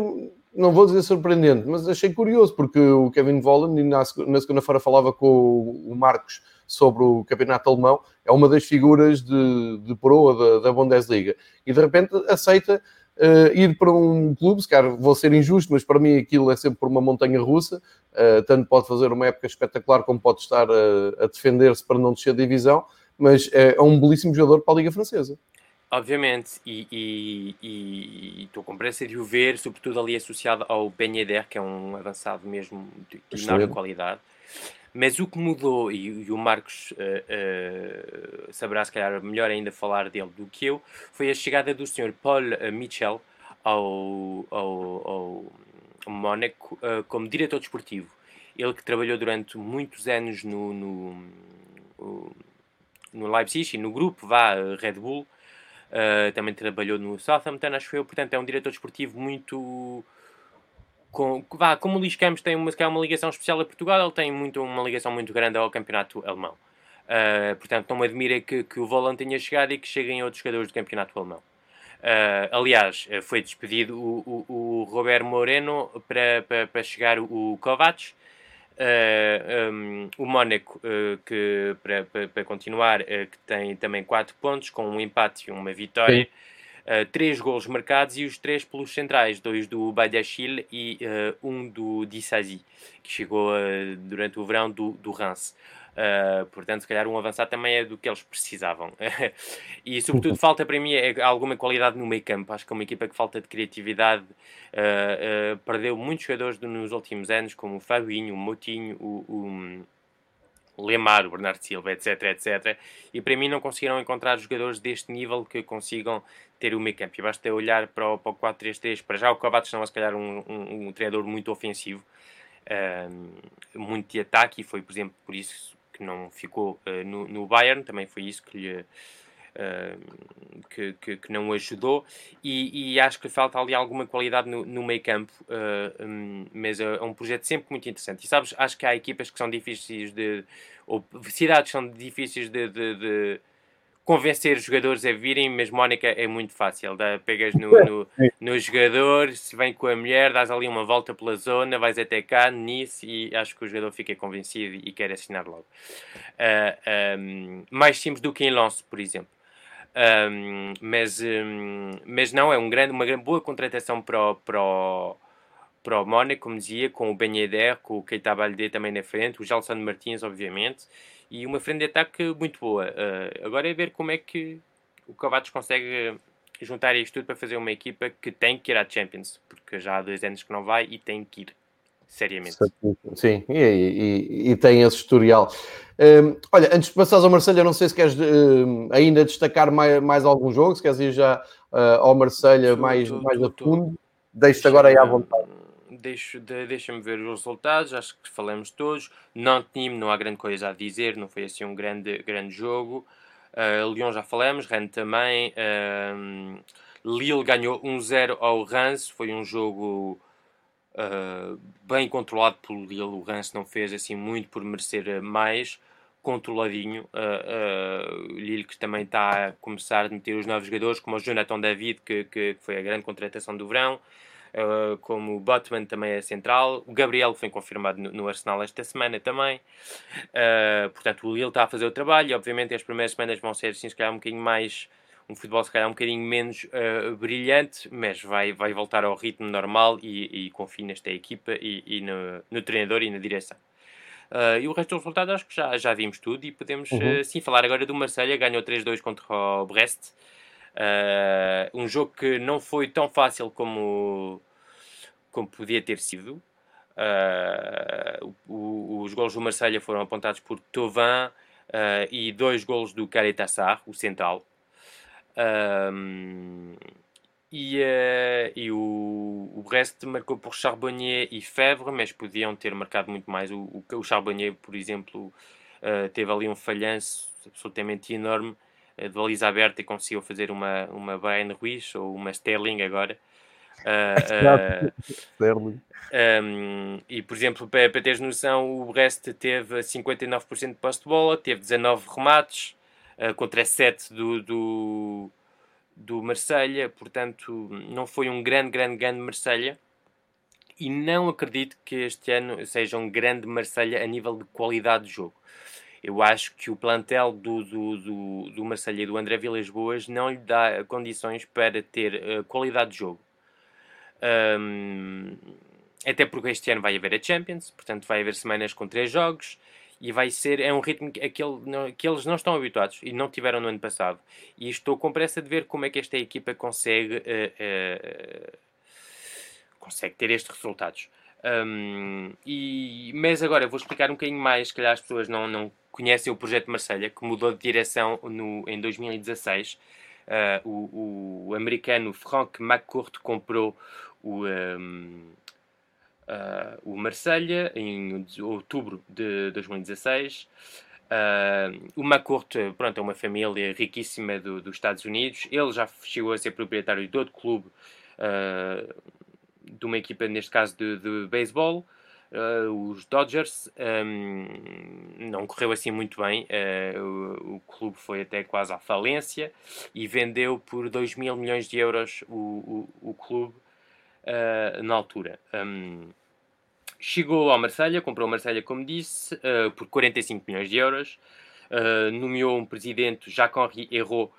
S1: não vou dizer surpreendente, mas achei curioso, porque o Kevin Volden, na, na segunda-feira falava com o Marcos sobre o campeonato alemão, é uma das figuras de, de proa da, da Bundesliga. E de repente aceita uh, ir para um clube, se calhar vou ser injusto, mas para mim aquilo é sempre por uma montanha russa, uh, tanto pode fazer uma época espetacular como pode estar a, a defender-se para não descer a divisão, mas é, é, um belíssimo jogador para a Liga Francesa.
S2: Obviamente, e, e, e, estou com pressa de o ver, sobretudo ali associado ao Ben Yedder, que é um avançado mesmo de, de enorme qualidade. Mas o que mudou, e, e o Marcos uh, uh, saberá se calhar melhor ainda falar dele do que eu, foi a chegada do Sr. Paul uh, Michel ao, ao, ao Mónaco como diretor desportivo. Ele que trabalhou durante muitos anos no, no, no Leipzig, no grupo vá Red Bull, também trabalhou no Southampton, acho eu, portanto é um diretor desportivo muito com, vá, como o Luís Campos tem uma, uma ligação especial a Portugal, ele tem muito, uma ligação muito grande ao campeonato alemão. Uh, portanto, não me admira que, que o Volan tenha chegado e que cheguem outros jogadores do campeonato alemão. Uh, aliás, foi despedido o, o, o Roberto Moreno para, para, para chegar o Kovacs. Uh, um, o Mónaco, uh, que para, para, continuar, uh, que tem também 4 pontos, com um empate e uma vitória. Sim uh, três golos marcados e os três pelos centrais, dois do Badiachil e uh, um do Dissasi, que chegou uh, durante o verão do, do Reims. Uh, portanto, se calhar um avançado também é do que eles precisavam. e, sobretudo, falta para mim é alguma qualidade no meio campo. Acho que é uma equipa que falta de criatividade. Uh, uh, perdeu muitos jogadores nos últimos anos, como o Fabinho, o Motinho, o, o Lemar, o Bernardo Silva, etc, etc. E para mim não conseguiram encontrar jogadores deste nível que consigam ter o meio campo. E basta olhar para o, para o 4-3-3. Para já o Kovacs não é se calhar um, um, um treinador muito ofensivo. muito de ataque e foi, por exemplo, por isso que não ficou uh, no, no, Bayern, também foi isso que lhe. Que, que, que, não ajudou e, e, acho que falta ali alguma qualidade no, no meio campo uh, um, mas é um projeto sempre muito interessante e sabes, acho que há equipas que são difíceis de ou cidades são difíceis de, de, de convencer os jogadores a virem, mas Mónica é muito fácil. Dá, pegas no, no, no, jogador, se vem com a mulher, dás ali uma volta pela zona, vais até cá, nisso, e acho que o jogador fica convencido e quer assinar logo. Uh, ah, um, mais simples do que em Lance, por exemplo. Um, mas, um, mas não, é um grande, uma boa contratação para o, para o, para o Mónaco, como dizia, com o Ben Yedder, com o Keita Balde também na frente, o Gelson Martins, obviamente, e uma frente de ataque muito boa. Uh, agora é ver como é que o Cavados consegue juntar isto tudo para fazer uma equipa que tem que ir à Champions, porque já há dois anos que não vai e tem que ir. Seriamente.
S1: Sim, e, e, e tem esse historial. Um, olha, antes de passares ao Marselha, não sei se queres um, ainda destacar mais, mais algum jogo, se queres ir já uh, ao Marselha mais, mais a fundo, deixo-te agora aí à vontade
S2: deixo, de, deixa-me ver os resultados, acho que falamos todos. Não time, não há grande coisa a dizer, não foi assim um grande, grande jogo. Uh, Lyon já falamos, Rennes também. Uh, Lille ganhou 1-0 ao Reims, foi um jogo uh, bem controlado pelo Lille. O Reims não fez assim muito por merecer mais, controladinho. Uh, Lille que também está a começar a meter os novos jogadores, como o Jonathan David, que, que foi a grande contratação do verão. Uh, como o Botman também é central, o Gabriel foi confirmado no, no Arsenal esta semana também, uh, portanto o Lille está a fazer o trabalho, obviamente as primeiras semanas vão ser assim, se calhar um bocadinho mais, um futebol se calhar um bocadinho menos uh, brilhante, mas vai, vai voltar ao ritmo normal e, e confio nesta equipa e, e no, no, treinador e na direção. Uh, e o resto do resultado acho que já, já vimos tudo e podemos uhum. uh, sim falar agora do Marselha ganhou 3-2 contra o Brest um jogo que não foi tão fácil como, como podia ter sido. Uh, o, os gols do Marselha foram apontados por Tovin uh, e dois gols do Caretassar, o central. E, e o, o Brest marcou por Charbonnier e Fèvre, mas podiam ter marcado muito mais. O, o, o Charbonnier, por exemplo, teve ali um falhanço absolutamente enorme de baliza aberta e conseguiu fazer uma, uma Brian Ruiz ou uma Sterling agora. Uh, uh, Sterling. Um, e por exemplo, para, para teres noção, o Brest teve 59% de posse de bola, teve 19 remates uh, contra 7 do, do, do Marselha, portanto, não foi um grande, grande, grande Marselha. E não acredito que este ano seja um grande Marselha a nível de qualidade de jogo. Eu acho que o plantel do, do, do, do Marselha e do André Vilas Boas não lhe dá condições para ter uh, qualidade de jogo. Um, até porque este ano vai haver a Champions, portanto vai haver semanas com três jogos e vai ser, é um ritmo que, aquele, não, que eles não estão habituados e não tiveram no ano passado. E estou com pressa de ver como é que esta equipa consegue, uh, uh, consegue ter estes resultados. Um, e, mas agora vou explicar um bocadinho mais, se calhar as pessoas não, não conhecem o projeto Marselha, que mudou de direção no, em 2016. Uh, ah, o, o, americano Frank McCourt comprou o, um, o Marselha em outubro de 2016. Uh, o McCourt pronto, é uma família riquíssima do, dos Estados Unidos. Ele já chegou a ser proprietário de outro clube, uh, de uma equipa, neste caso, de, de beisebol. Uh, os Dodgers um, não correu assim muito bem. O, o, clube foi até quase à falência e vendeu por 2 mil milhões de euros o, o, o clube na altura. Um, chegou ao Marselha, comprou o Marselha, como disse, por 45 milhões de euros. nomeou um presidente, Jacques-Henri Hérault,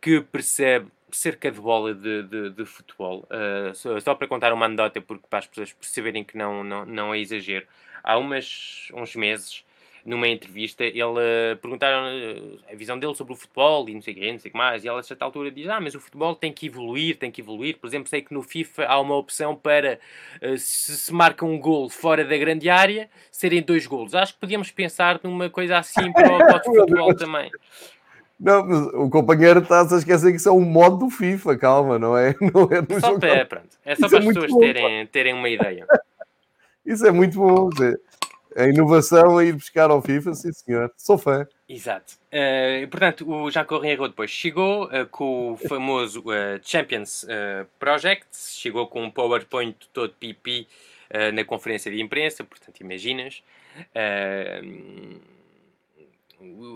S2: que percebe cerca de bola de, de, de futebol. Uh, só, só, para contar uma anedota, porque para as pessoas perceberem que não, não, não é exagero. Há umas, uns meses, numa entrevista, ele uh, perguntaram uh, a visão dele sobre o futebol e não sei o que, não sei o que mais. E ele, a certa altura, diz: Ah, mas o futebol tem que evoluir, tem que evoluir. Por exemplo, sei que no FIFA há uma opção para, uh, se se marca um gol fora da grande área, serem dois golos. Acho que podíamos pensar numa coisa assim para o, para o futebol também.
S1: Não, o companheiro está-se a esquecer que isso é um modo do FIFA, calma, não é? Não
S2: é no só jogo. É, pronto. é só isso para é as pessoas terem, terem uma ideia.
S1: Isso é muito bom. A inovação a ir buscar ao FIFA, sim senhor. Sou fã.
S2: Exato. Uh, portanto, o Jean Correiro depois chegou uh, com o famoso uh, Champions Project, chegou com um PowerPoint todo pipi na conferência de imprensa, portanto, imaginas.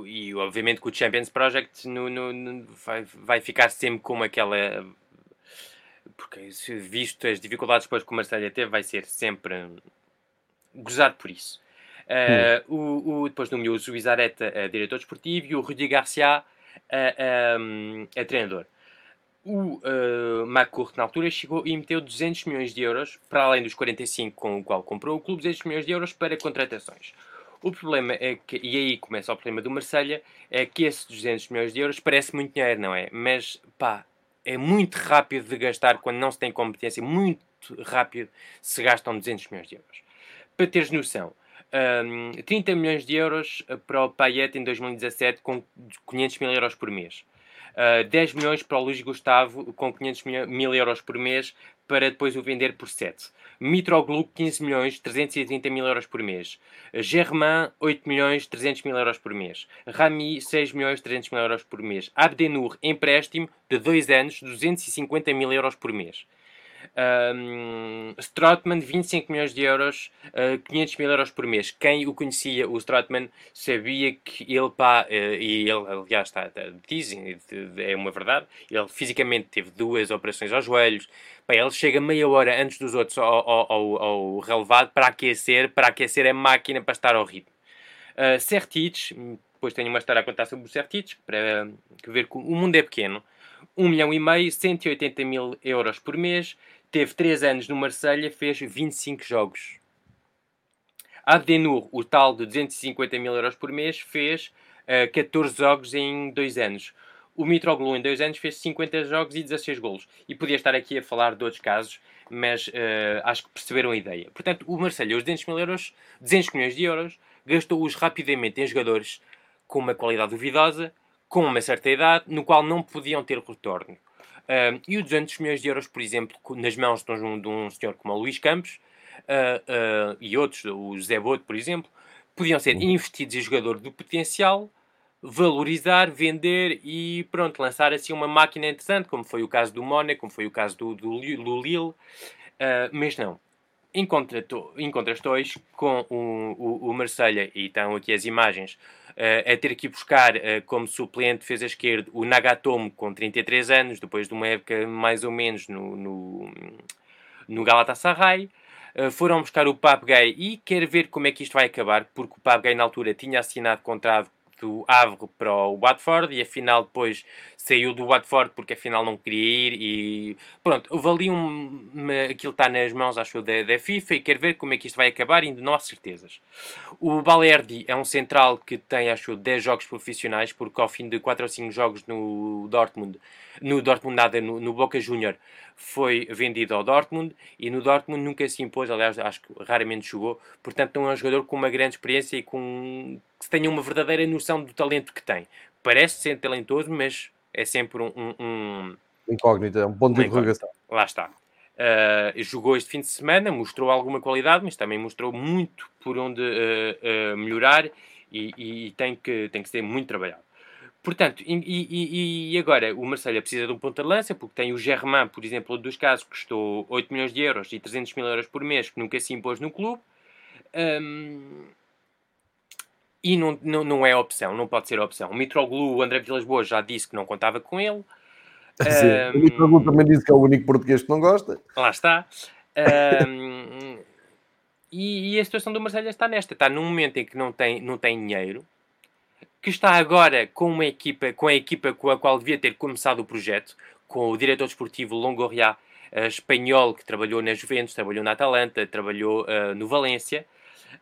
S2: e obviamente que o Champions Project no, no, no, vai, vai ficar sempre como aquela. Porque, visto as dificuldades depois que o Marselha teve, vai ser sempre gozado por isso. Uh, o, o, depois nomeou o Zubizarreta a diretor desportivo e o Rudi Garcia a, a treinador. O uh, McCourt, na altura, chegou e meteu 200 milhões de euros, para além dos 45 com o qual comprou o clube, 200 milhões de euros para contratações. O problema é que, e aí começa o problema do Marselha, é que esses 200 milhões de euros parece muito dinheiro, não é? Mas, pá, é muito rápido de gastar quando não se tem competência, muito rápido se gastam 200 milhões de euros. Para teres noção, um, 30 milhões de euros uh, para o Payet em 2017 com 500 mil euros por mês. Uh, 10 milhões para o Luís Gustavo com 500 mil euros por mês para depois o vender por 7. Mitroglou 15 milhões 330 mil euros por mês. Germain 8 milhões 300 mil euros por mês. Rami 6 milhões 300 mil euros por mês. Abdenur empréstimo de 2 anos 250 mil euros por mês. Um, Strotman, 25 milhões de euros, uh, ah, 500 mil euros por mês. Quem o conhecia, o Strotman, sabia que ele, pá, uh, e ele, aliás, está, está, dizem, é uma verdade, ele fisicamente teve duas operações aos joelhos. Pá, ele chega meia hora antes dos outros ao, ao, ao, ao relevado para aquecer, para aquecer a máquina para estar ao ritmo. Uh, depois tenho uma história a contar sobre o Sertic, para ver que o mundo é pequeno. 1 milhão e meio, 180 mil euros por mês, teve 3 anos no Marselha, fez 25 jogos. Abdenur, o tal de 250 mil euros por mês, fez uh, eh, 14 jogos em 2 anos. O Mitroglou em 2 anos fez 50 jogos e 16 golos. E podia estar aqui a falar de outros casos, mas uh, acho que perceberam a ideia. Portanto, o Marselha, os 200 mil euros, 200 milhões de euros, gastou-os rapidamente em jogadores com uma qualidade duvidosa, com uma certa idade, no qual não podiam ter retorno. Uh, e os 200 milhões de euros, por exemplo, nas mãos de um, de um senhor como o Luís Campos uh, e outros, o José Boto, por exemplo, podiam ser uhum. investidos em jogador de potencial, valorizar, vender e pronto, lançar assim uma máquina interessante, como foi o caso do Mónaco, como foi o caso do, do, do Lille, mas não. Encontras dois com o, o, o Marselha. E estão aqui as imagens. Uh, a ter que buscar uh, como suplente defesa esquerdo o Nagatomo com 33 anos, depois de uma época mais ou menos no, no, no Galatasaray. Uh, foram buscar o Pape Gay e quer ver como é que isto vai acabar, porque o Pape Gay na altura tinha assinado contrato do Havre para o Watford e afinal depois saiu do Watford porque afinal não queria ir e pronto, uma, aquilo está nas mãos acho da, da FIFA e quero ver como é que isto vai acabar ainda não há certezas. O Balerdi é um central que tem acho 10 jogos profissionais porque ao fim de 4 ou 5 jogos no Dortmund no Dortmund nada, no, no Boca Júnior foi vendido ao Dortmund e no Dortmund nunca se impôs, aliás acho que raramente jogou, portanto não é um jogador com uma grande experiência e com que tenha uma verdadeira noção do talento que tem. Parece ser talentoso, mas é sempre um... um, um
S1: incógnito, é um ponto de interrogação.
S2: Lá está. Uh, jogou este fim de semana, mostrou alguma qualidade, mas também mostrou muito por onde uh, uh, melhorar e, e, tem, que, tem que ser muito trabalhado. Portanto, e, e, e, agora o Marselha precisa de um ponta de lança, porque tem o Germain, por exemplo, um dos casos, que custou 8 milhões de euros e 300 mil euros por mês, que nunca se impôs no clube. Um, e não, não, não é opção, não pode ser opção. O Mitroglou, o André Vilas Boas já disse que não contava com ele.
S1: Sim, um, o Mitroglou também disse que é o único português que não gosta.
S2: Lá está. Um, e, e, a situação do Marselha está nesta. Está num momento em que não tem, não tem dinheiro, que está agora com uma equipa, com a equipa com a qual devia ter começado o projeto, com o diretor desportivo Longoria, uh, espanhol, que trabalhou na Juventus, trabalhou na Atalanta, trabalhou uh, no Valência,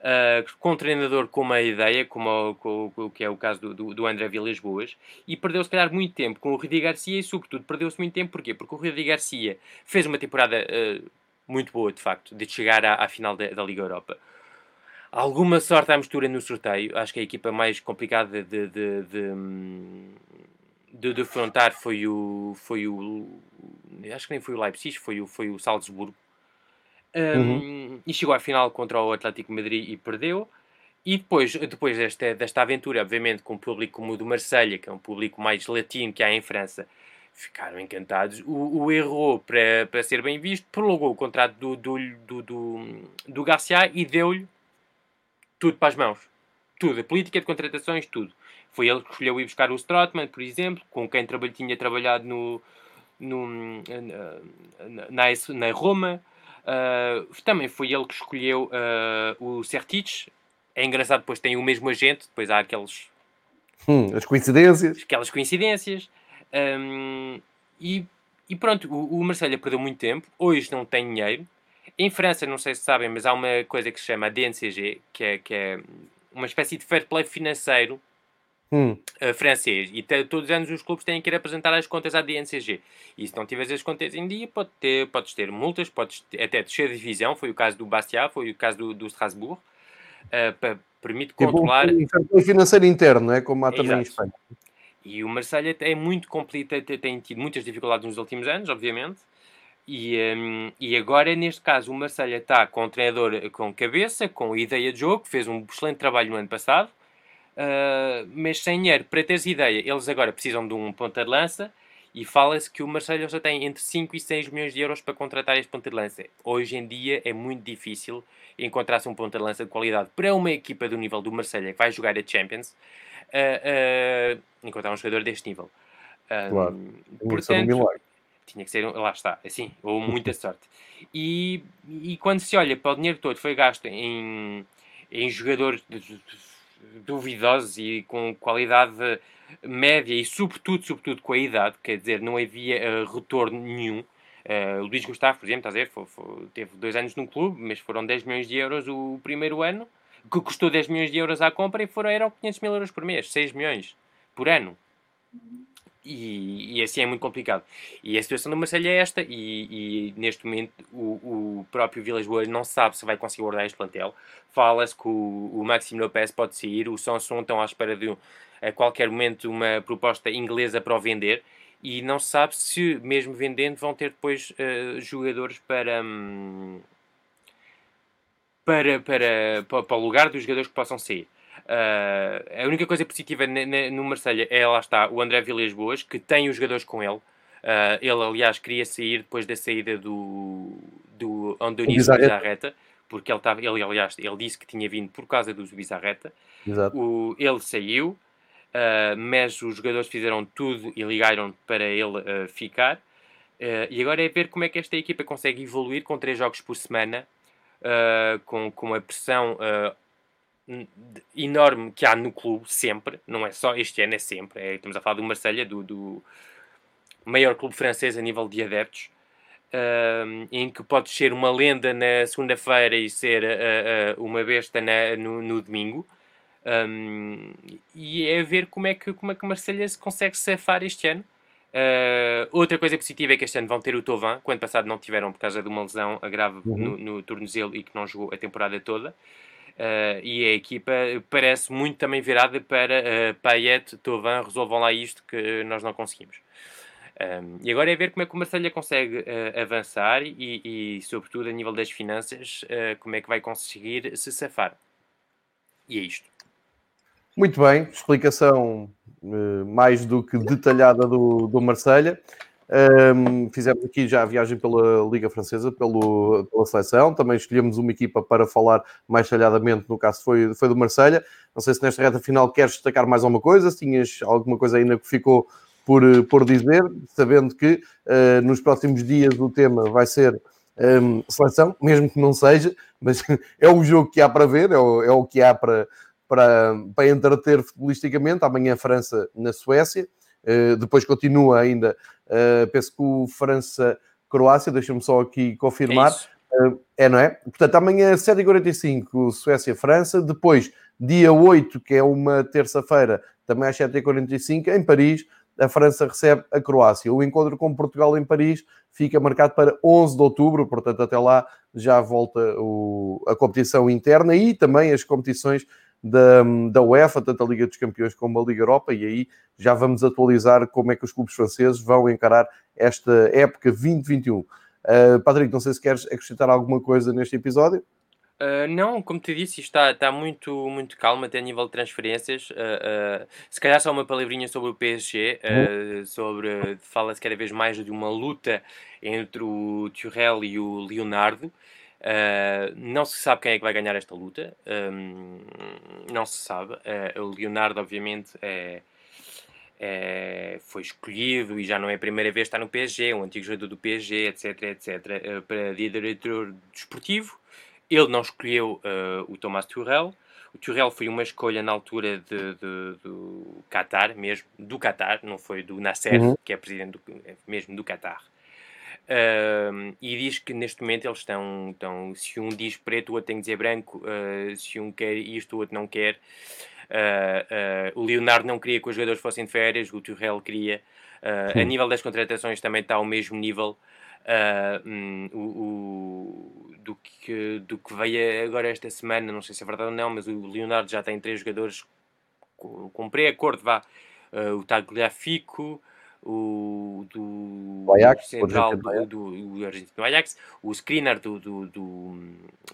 S2: uh, com um treinador com uma ideia, como com, com, que é o caso do, do, André Vilas Boas, e perdeu se calhar muito tempo com o Rudi Garcia e, sobretudo, perdeu-se muito tempo porquê? Porque o Rudi Garcia fez uma temporada muito boa, de facto, de chegar à, à final da, da Liga Europa alguma sorte à mistura no sorteio. Acho que a equipa mais complicada de, de, de, de defrontar foi o, foi o. Acho que nem foi o Leipzig, foi o, foi o Salzburgo. Um, uhum. E chegou à final contra o Atlético Madrid e perdeu. E depois, depois desta, desta aventura, obviamente, com um público como o do Marselha, que é um público mais latino que há em França, ficaram encantados. O, o errou para, para ser bem visto, prolongou o contrato do, do, do, do, do Garcia e deu-lhe tudo para as mãos. Tudo, a política de contratações, tudo. Foi ele que escolheu ir buscar o Strotman, por exemplo, com quem tinha trabalhado no, no, na, na, na Roma. Uh, também foi ele que escolheu uh, o Sertic. É engraçado, depois tem o mesmo agente, depois há aqueles.
S1: Hum, as coincidências.
S2: Aquelas coincidências. Um, e, e, pronto, o, o Marselha perdeu muito tempo. Hoje não tem dinheiro. Em França, não sei se sabem, mas há uma coisa que se chama DNCG, que é, que é uma espécie de fair play financeiro hum. uh, francês. E todos os anos os clubes têm que ir apresentar as contas à DNCG. E se não tiveres as contas em dia, pode ter, podes ter multas, podes até descer de divisão. Foi o caso do Bastia, foi o caso do, do Strasbourg. Uh, permite tipo controlar.
S1: Um financeiro interno, é como há também Exato. em Espanha.
S2: E o Marselha é muito complicado, tem tido muitas dificuldades nos últimos anos, obviamente. E, um, e agora, neste caso, o Marselha está com um treinador com cabeça, com ideia de jogo, fez um excelente trabalho no ano passado, uh, mas sem dinheiro para teres ideia. Eles agora precisam de um ponta de lança e fala-se que o Marselha já tem entre 5 e 6 milhões de euros para contratar este ponta de lança. Hoje em dia é muito difícil encontrar-se um ponta de lança de qualidade para uma equipa do nível do Marselha que vai jogar a Champions, uh, uh, encontrar um jogador deste nível.
S1: claro. Portanto,
S2: tinha que ser, lá está, assim, ou muita sorte. E, e quando se olha para o dinheiro todo foi gasto em, em jogadores duvidosos e com qualidade média e sobretudo, sobretudo com a idade, quer dizer, não havia uh, retorno nenhum. Uh, Luís Gustavo, por exemplo, estás foi, foi, teve dois anos no clube, mas foram 10 milhões de euros o primeiro ano, que custou 10 milhões de euros à compra e foram, eram 500 mil euros por mês, 6 milhões por ano. E, e, assim é muito complicado. E a situação do Marselha é esta, e, e neste momento o, o próprio Vilas Boas não sabe se vai conseguir guardar este plantel. Fala-se que o, o Maxime Lopes pode sair, o Sanson estão à espera de a qualquer momento uma proposta inglesa para o vender, e não se sabe se, mesmo vendendo, vão ter depois uh, jogadores para, um, para, para, para, para o lugar dos jogadores que possam sair. Uh, a única coisa positiva no Marselha é, lá está, o André Villas Boas, que tem os jogadores com ele. Uh, ele, aliás, queria sair depois da saída do, do Andonis Bizarreta, porque ele, estava, ele, aliás, ele disse que tinha vindo por causa do Bizarreta. O, ele saiu, uh, mas os jogadores fizeram tudo e ligaram para ele ficar. e agora é ver como é que esta equipa consegue evoluir com três jogos por semana, com, com a pressão enorme que há no clube, sempre, não é só este ano, é sempre. É, estamos a falar do Marselha do, do maior clube francês a nível de adeptos, uh, em que pode ser uma lenda na segunda-feira e ser uh, uh, uma besta na, no, no, domingo. Um, e é ver como é que, como é que o Marselha se consegue safar este ano. Uh, outra coisa positiva é que este ano vão ter o Tovan, que ano passado não tiveram por causa de uma lesão grave uhum. no, no tornozelo e que não jogou a temporada toda. Uh, e a equipa parece muito também virada para uh, Payet, Tovan, resolvam lá isto que nós não conseguimos. Um, e agora é ver como é que o Marselha consegue uh, avançar e, e, sobretudo, a nível das finanças, uh, como é que vai conseguir se safar. E é isto.
S1: Muito bem, explicação uh, mais do que detalhada do, do Marselha. Um, fizemos aqui já a viagem pela Liga Francesa, pelo, pela seleção. Também escolhemos uma equipa para falar mais detalhadamente, no caso foi, foi do Marselha. Não sei se nesta reta final queres destacar mais alguma coisa, se tinhas alguma coisa ainda que ficou por, por dizer, sabendo que uh, nos próximos dias o tema vai ser um, seleção, mesmo que não seja, mas é o jogo que há para ver, é o, é o que há para, para, para entreter futbolisticamente. Amanhã França na Suécia. Uh, depois continua ainda Uh, penso que o França-Croácia, deixa-me só aqui confirmar. É, uh, é, não é? Portanto, amanhã 7h45, Suécia-França. Depois, dia 8, que é uma terça-feira, também às 7h45, em Paris, a França recebe a Croácia. O encontro com Portugal em Paris fica marcado para 11 de outubro, portanto, até lá já volta o, a competição interna e também as competições da, da UEFA, tanto a Liga dos Campeões como a Liga Europa, e aí já vamos atualizar como é que os clubes franceses vão encarar esta época 2021. Uh, Patrick, não sei se queres acrescentar alguma coisa neste episódio.
S2: Uh, não, como te disse, está, está muito, muito calmo até a nível de transferências. Uh, uh, se calhar só uma palavrinha sobre o PSG, uhum. sobre fala-se cada vez mais de uma luta entre o Turrell e o Leonardo. Não se sabe quem é que vai ganhar esta luta. Um, não se sabe. o Leonardo, obviamente, é, é, foi escolhido e já não é a primeira vez que está no PSG, um antigo jogador do PSG, etc, etc, para diretor desportivo. Ele não escolheu uh, o Thomas Tuchel. O Tuchel foi uma escolha na altura de, de, do Qatar, mesmo, do Qatar, não foi do Nasser, uhum. que é presidente do, é mesmo do Qatar. Uh, e diz que neste momento eles estão, estão, se um diz preto, o outro tem que dizer branco, uh, se um quer isto, o outro não quer. Uh, o Leonardo não queria que os jogadores fossem de férias, o Tuchel queria. a nível das contratações também está ao mesmo nível. Um, o, o, do, que, do que veio agora esta semana, não sei se é verdade ou não, mas o Leonardo já tem três jogadores com, pré-acordo, vá. O Tagliafico, o do
S1: o Ajax,
S2: central do, do, do, argentino Ajax, o Skriniar do, do, do,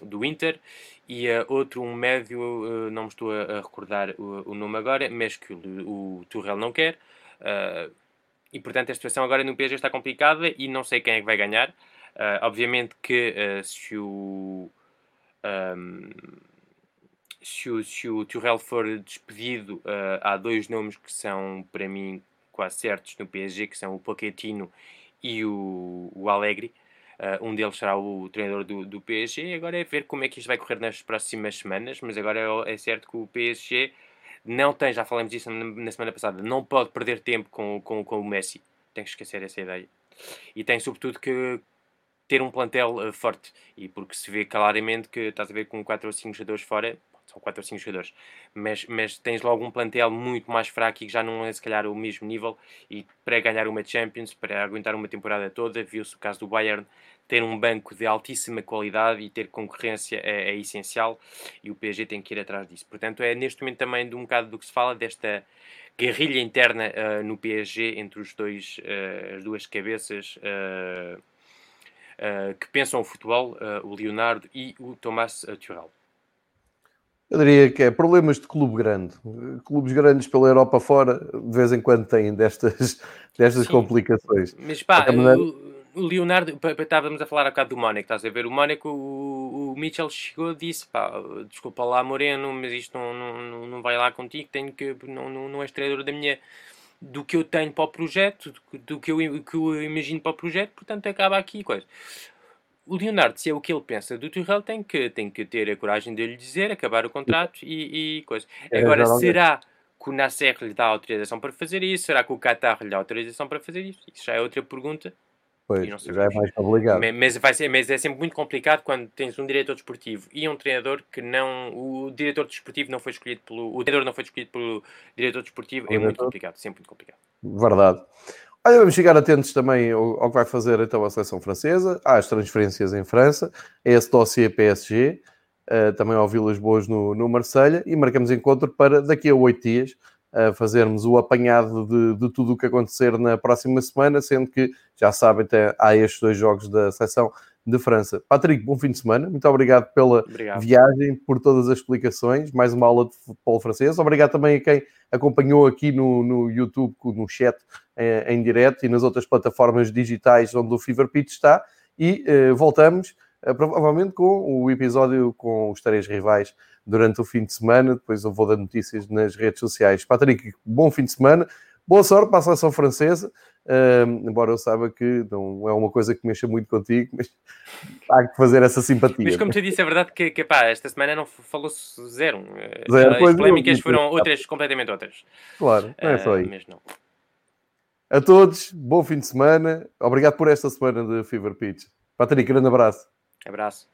S2: do Inter e uh, outro, um médio, uh, não me estou a, a recordar o, o, nome agora, mas que o, o Turrell não quer. Uh, e portanto a situação agora no PSG está complicada e não sei quem é que vai ganhar. Obviamente que se o. Um, se o, se o Turrell for despedido, há dois nomes que são, para mim, quase certos no PSG, que são o Pochettino e o, o Alegre. Uh, um deles será o treinador do, do PSG. Agora é ver como é que isto vai correr nas próximas semanas. Mas agora é, é certo que o PSG não tem, já falamos disso na, na, semana passada, não pode perder tempo com, com, com o Messi. Tem que esquecer essa ideia. E tem, sobretudo, que ter um plantel uh, forte. E porque se vê claramente que estás a ver com 4 ou 5 jogadores fora, são 4 ou 5 jogadores, mas, mas tens logo um plantel muito mais fraco e que já não é se calhar o mesmo nível. E para ganhar uma Champions, para aguentar uma temporada toda, viu-se o caso do Bayern, ter um banco de altíssima qualidade e ter concorrência é, é, essencial e o PSG tem que ir atrás disso. Portanto, é neste momento também de um bocado do que se fala desta guerrilha interna uh, no PSG entre os dois, uh, as duas cabeças. Uh, que pensam o futebol, o Leonardo e o Tomás Turrell?
S1: Eu diria que é problemas de clube grande. Clubes grandes pela Europa fora, de vez em quando têm destas, destas complicações.
S2: Mas pá, maneira... o Leonardo, estávamos a falar há bocado do Mónaco, estás a ver? O Mónaco, o, o Mitchell chegou e disse: pá, desculpa lá, Moreno, mas isto não, não, não vai lá contigo, tenho que, não, não, não és treinador da minha do que eu tenho para o projeto, do, do que, eu, que eu imagino para o projeto, portanto acaba aqui coisa. O Leonardo, se é o que ele pensa do Turrell, tem que, tem que ter a coragem de lhe dizer, acabar o contrato e, e coisa. É, Agora, será que o Nasser lhe dá autorização para fazer isso? Será que o Qatar lhe dá autorização para fazer isso? Isso já é outra pergunta
S1: Pois, já é mais complicado.
S2: Mas, vai ser, mas é sempre muito complicado quando tens um diretor desportivo e um treinador que não. O diretor desportivo não foi escolhido pelo. O treinador não foi escolhido pelo diretor desportivo. O é muito complicado, sempre muito complicado.
S1: Verdade. Olha, vamos ficar atentos também ao, ao, que vai fazer então a seleção francesa, às transferências em França, a esse dossiê PSG, uh, também ao Vilas Boas no, no Marselha. E marcamos encontro para daqui a oito dias a fazermos o apanhado de, de tudo o que acontecer na próxima semana, sendo que, já sabem, há estes dois jogos da seleção de França. Patrick, bom fim de semana. Muito obrigado pela obrigado. viagem, por todas as explicações. Mais uma aula de futebol francês. Obrigado também a quem acompanhou aqui no, no YouTube, no chat em, em direto e nas outras plataformas digitais onde o Fever Pitch está. E eh, voltamos eh, provavelmente com o episódio com os três rivais durante o fim de semana. Depois eu vou dar notícias nas redes sociais. Patrick, bom fim de semana. Boa sorte para a seleção francesa, uh, embora eu saiba que não é uma coisa que mexa muito contigo, mas há que fazer essa simpatia.
S2: Mas como te disse, é verdade que, que pá, esta semana não falou-se zero. zero As polémicas foram outras, completamente outras.
S1: Claro, não é só aí.
S2: Uh, não.
S1: A todos, bom fim de semana. Obrigado por esta semana de Fever Pitch. Patrick, grande abraço.
S2: Abraço.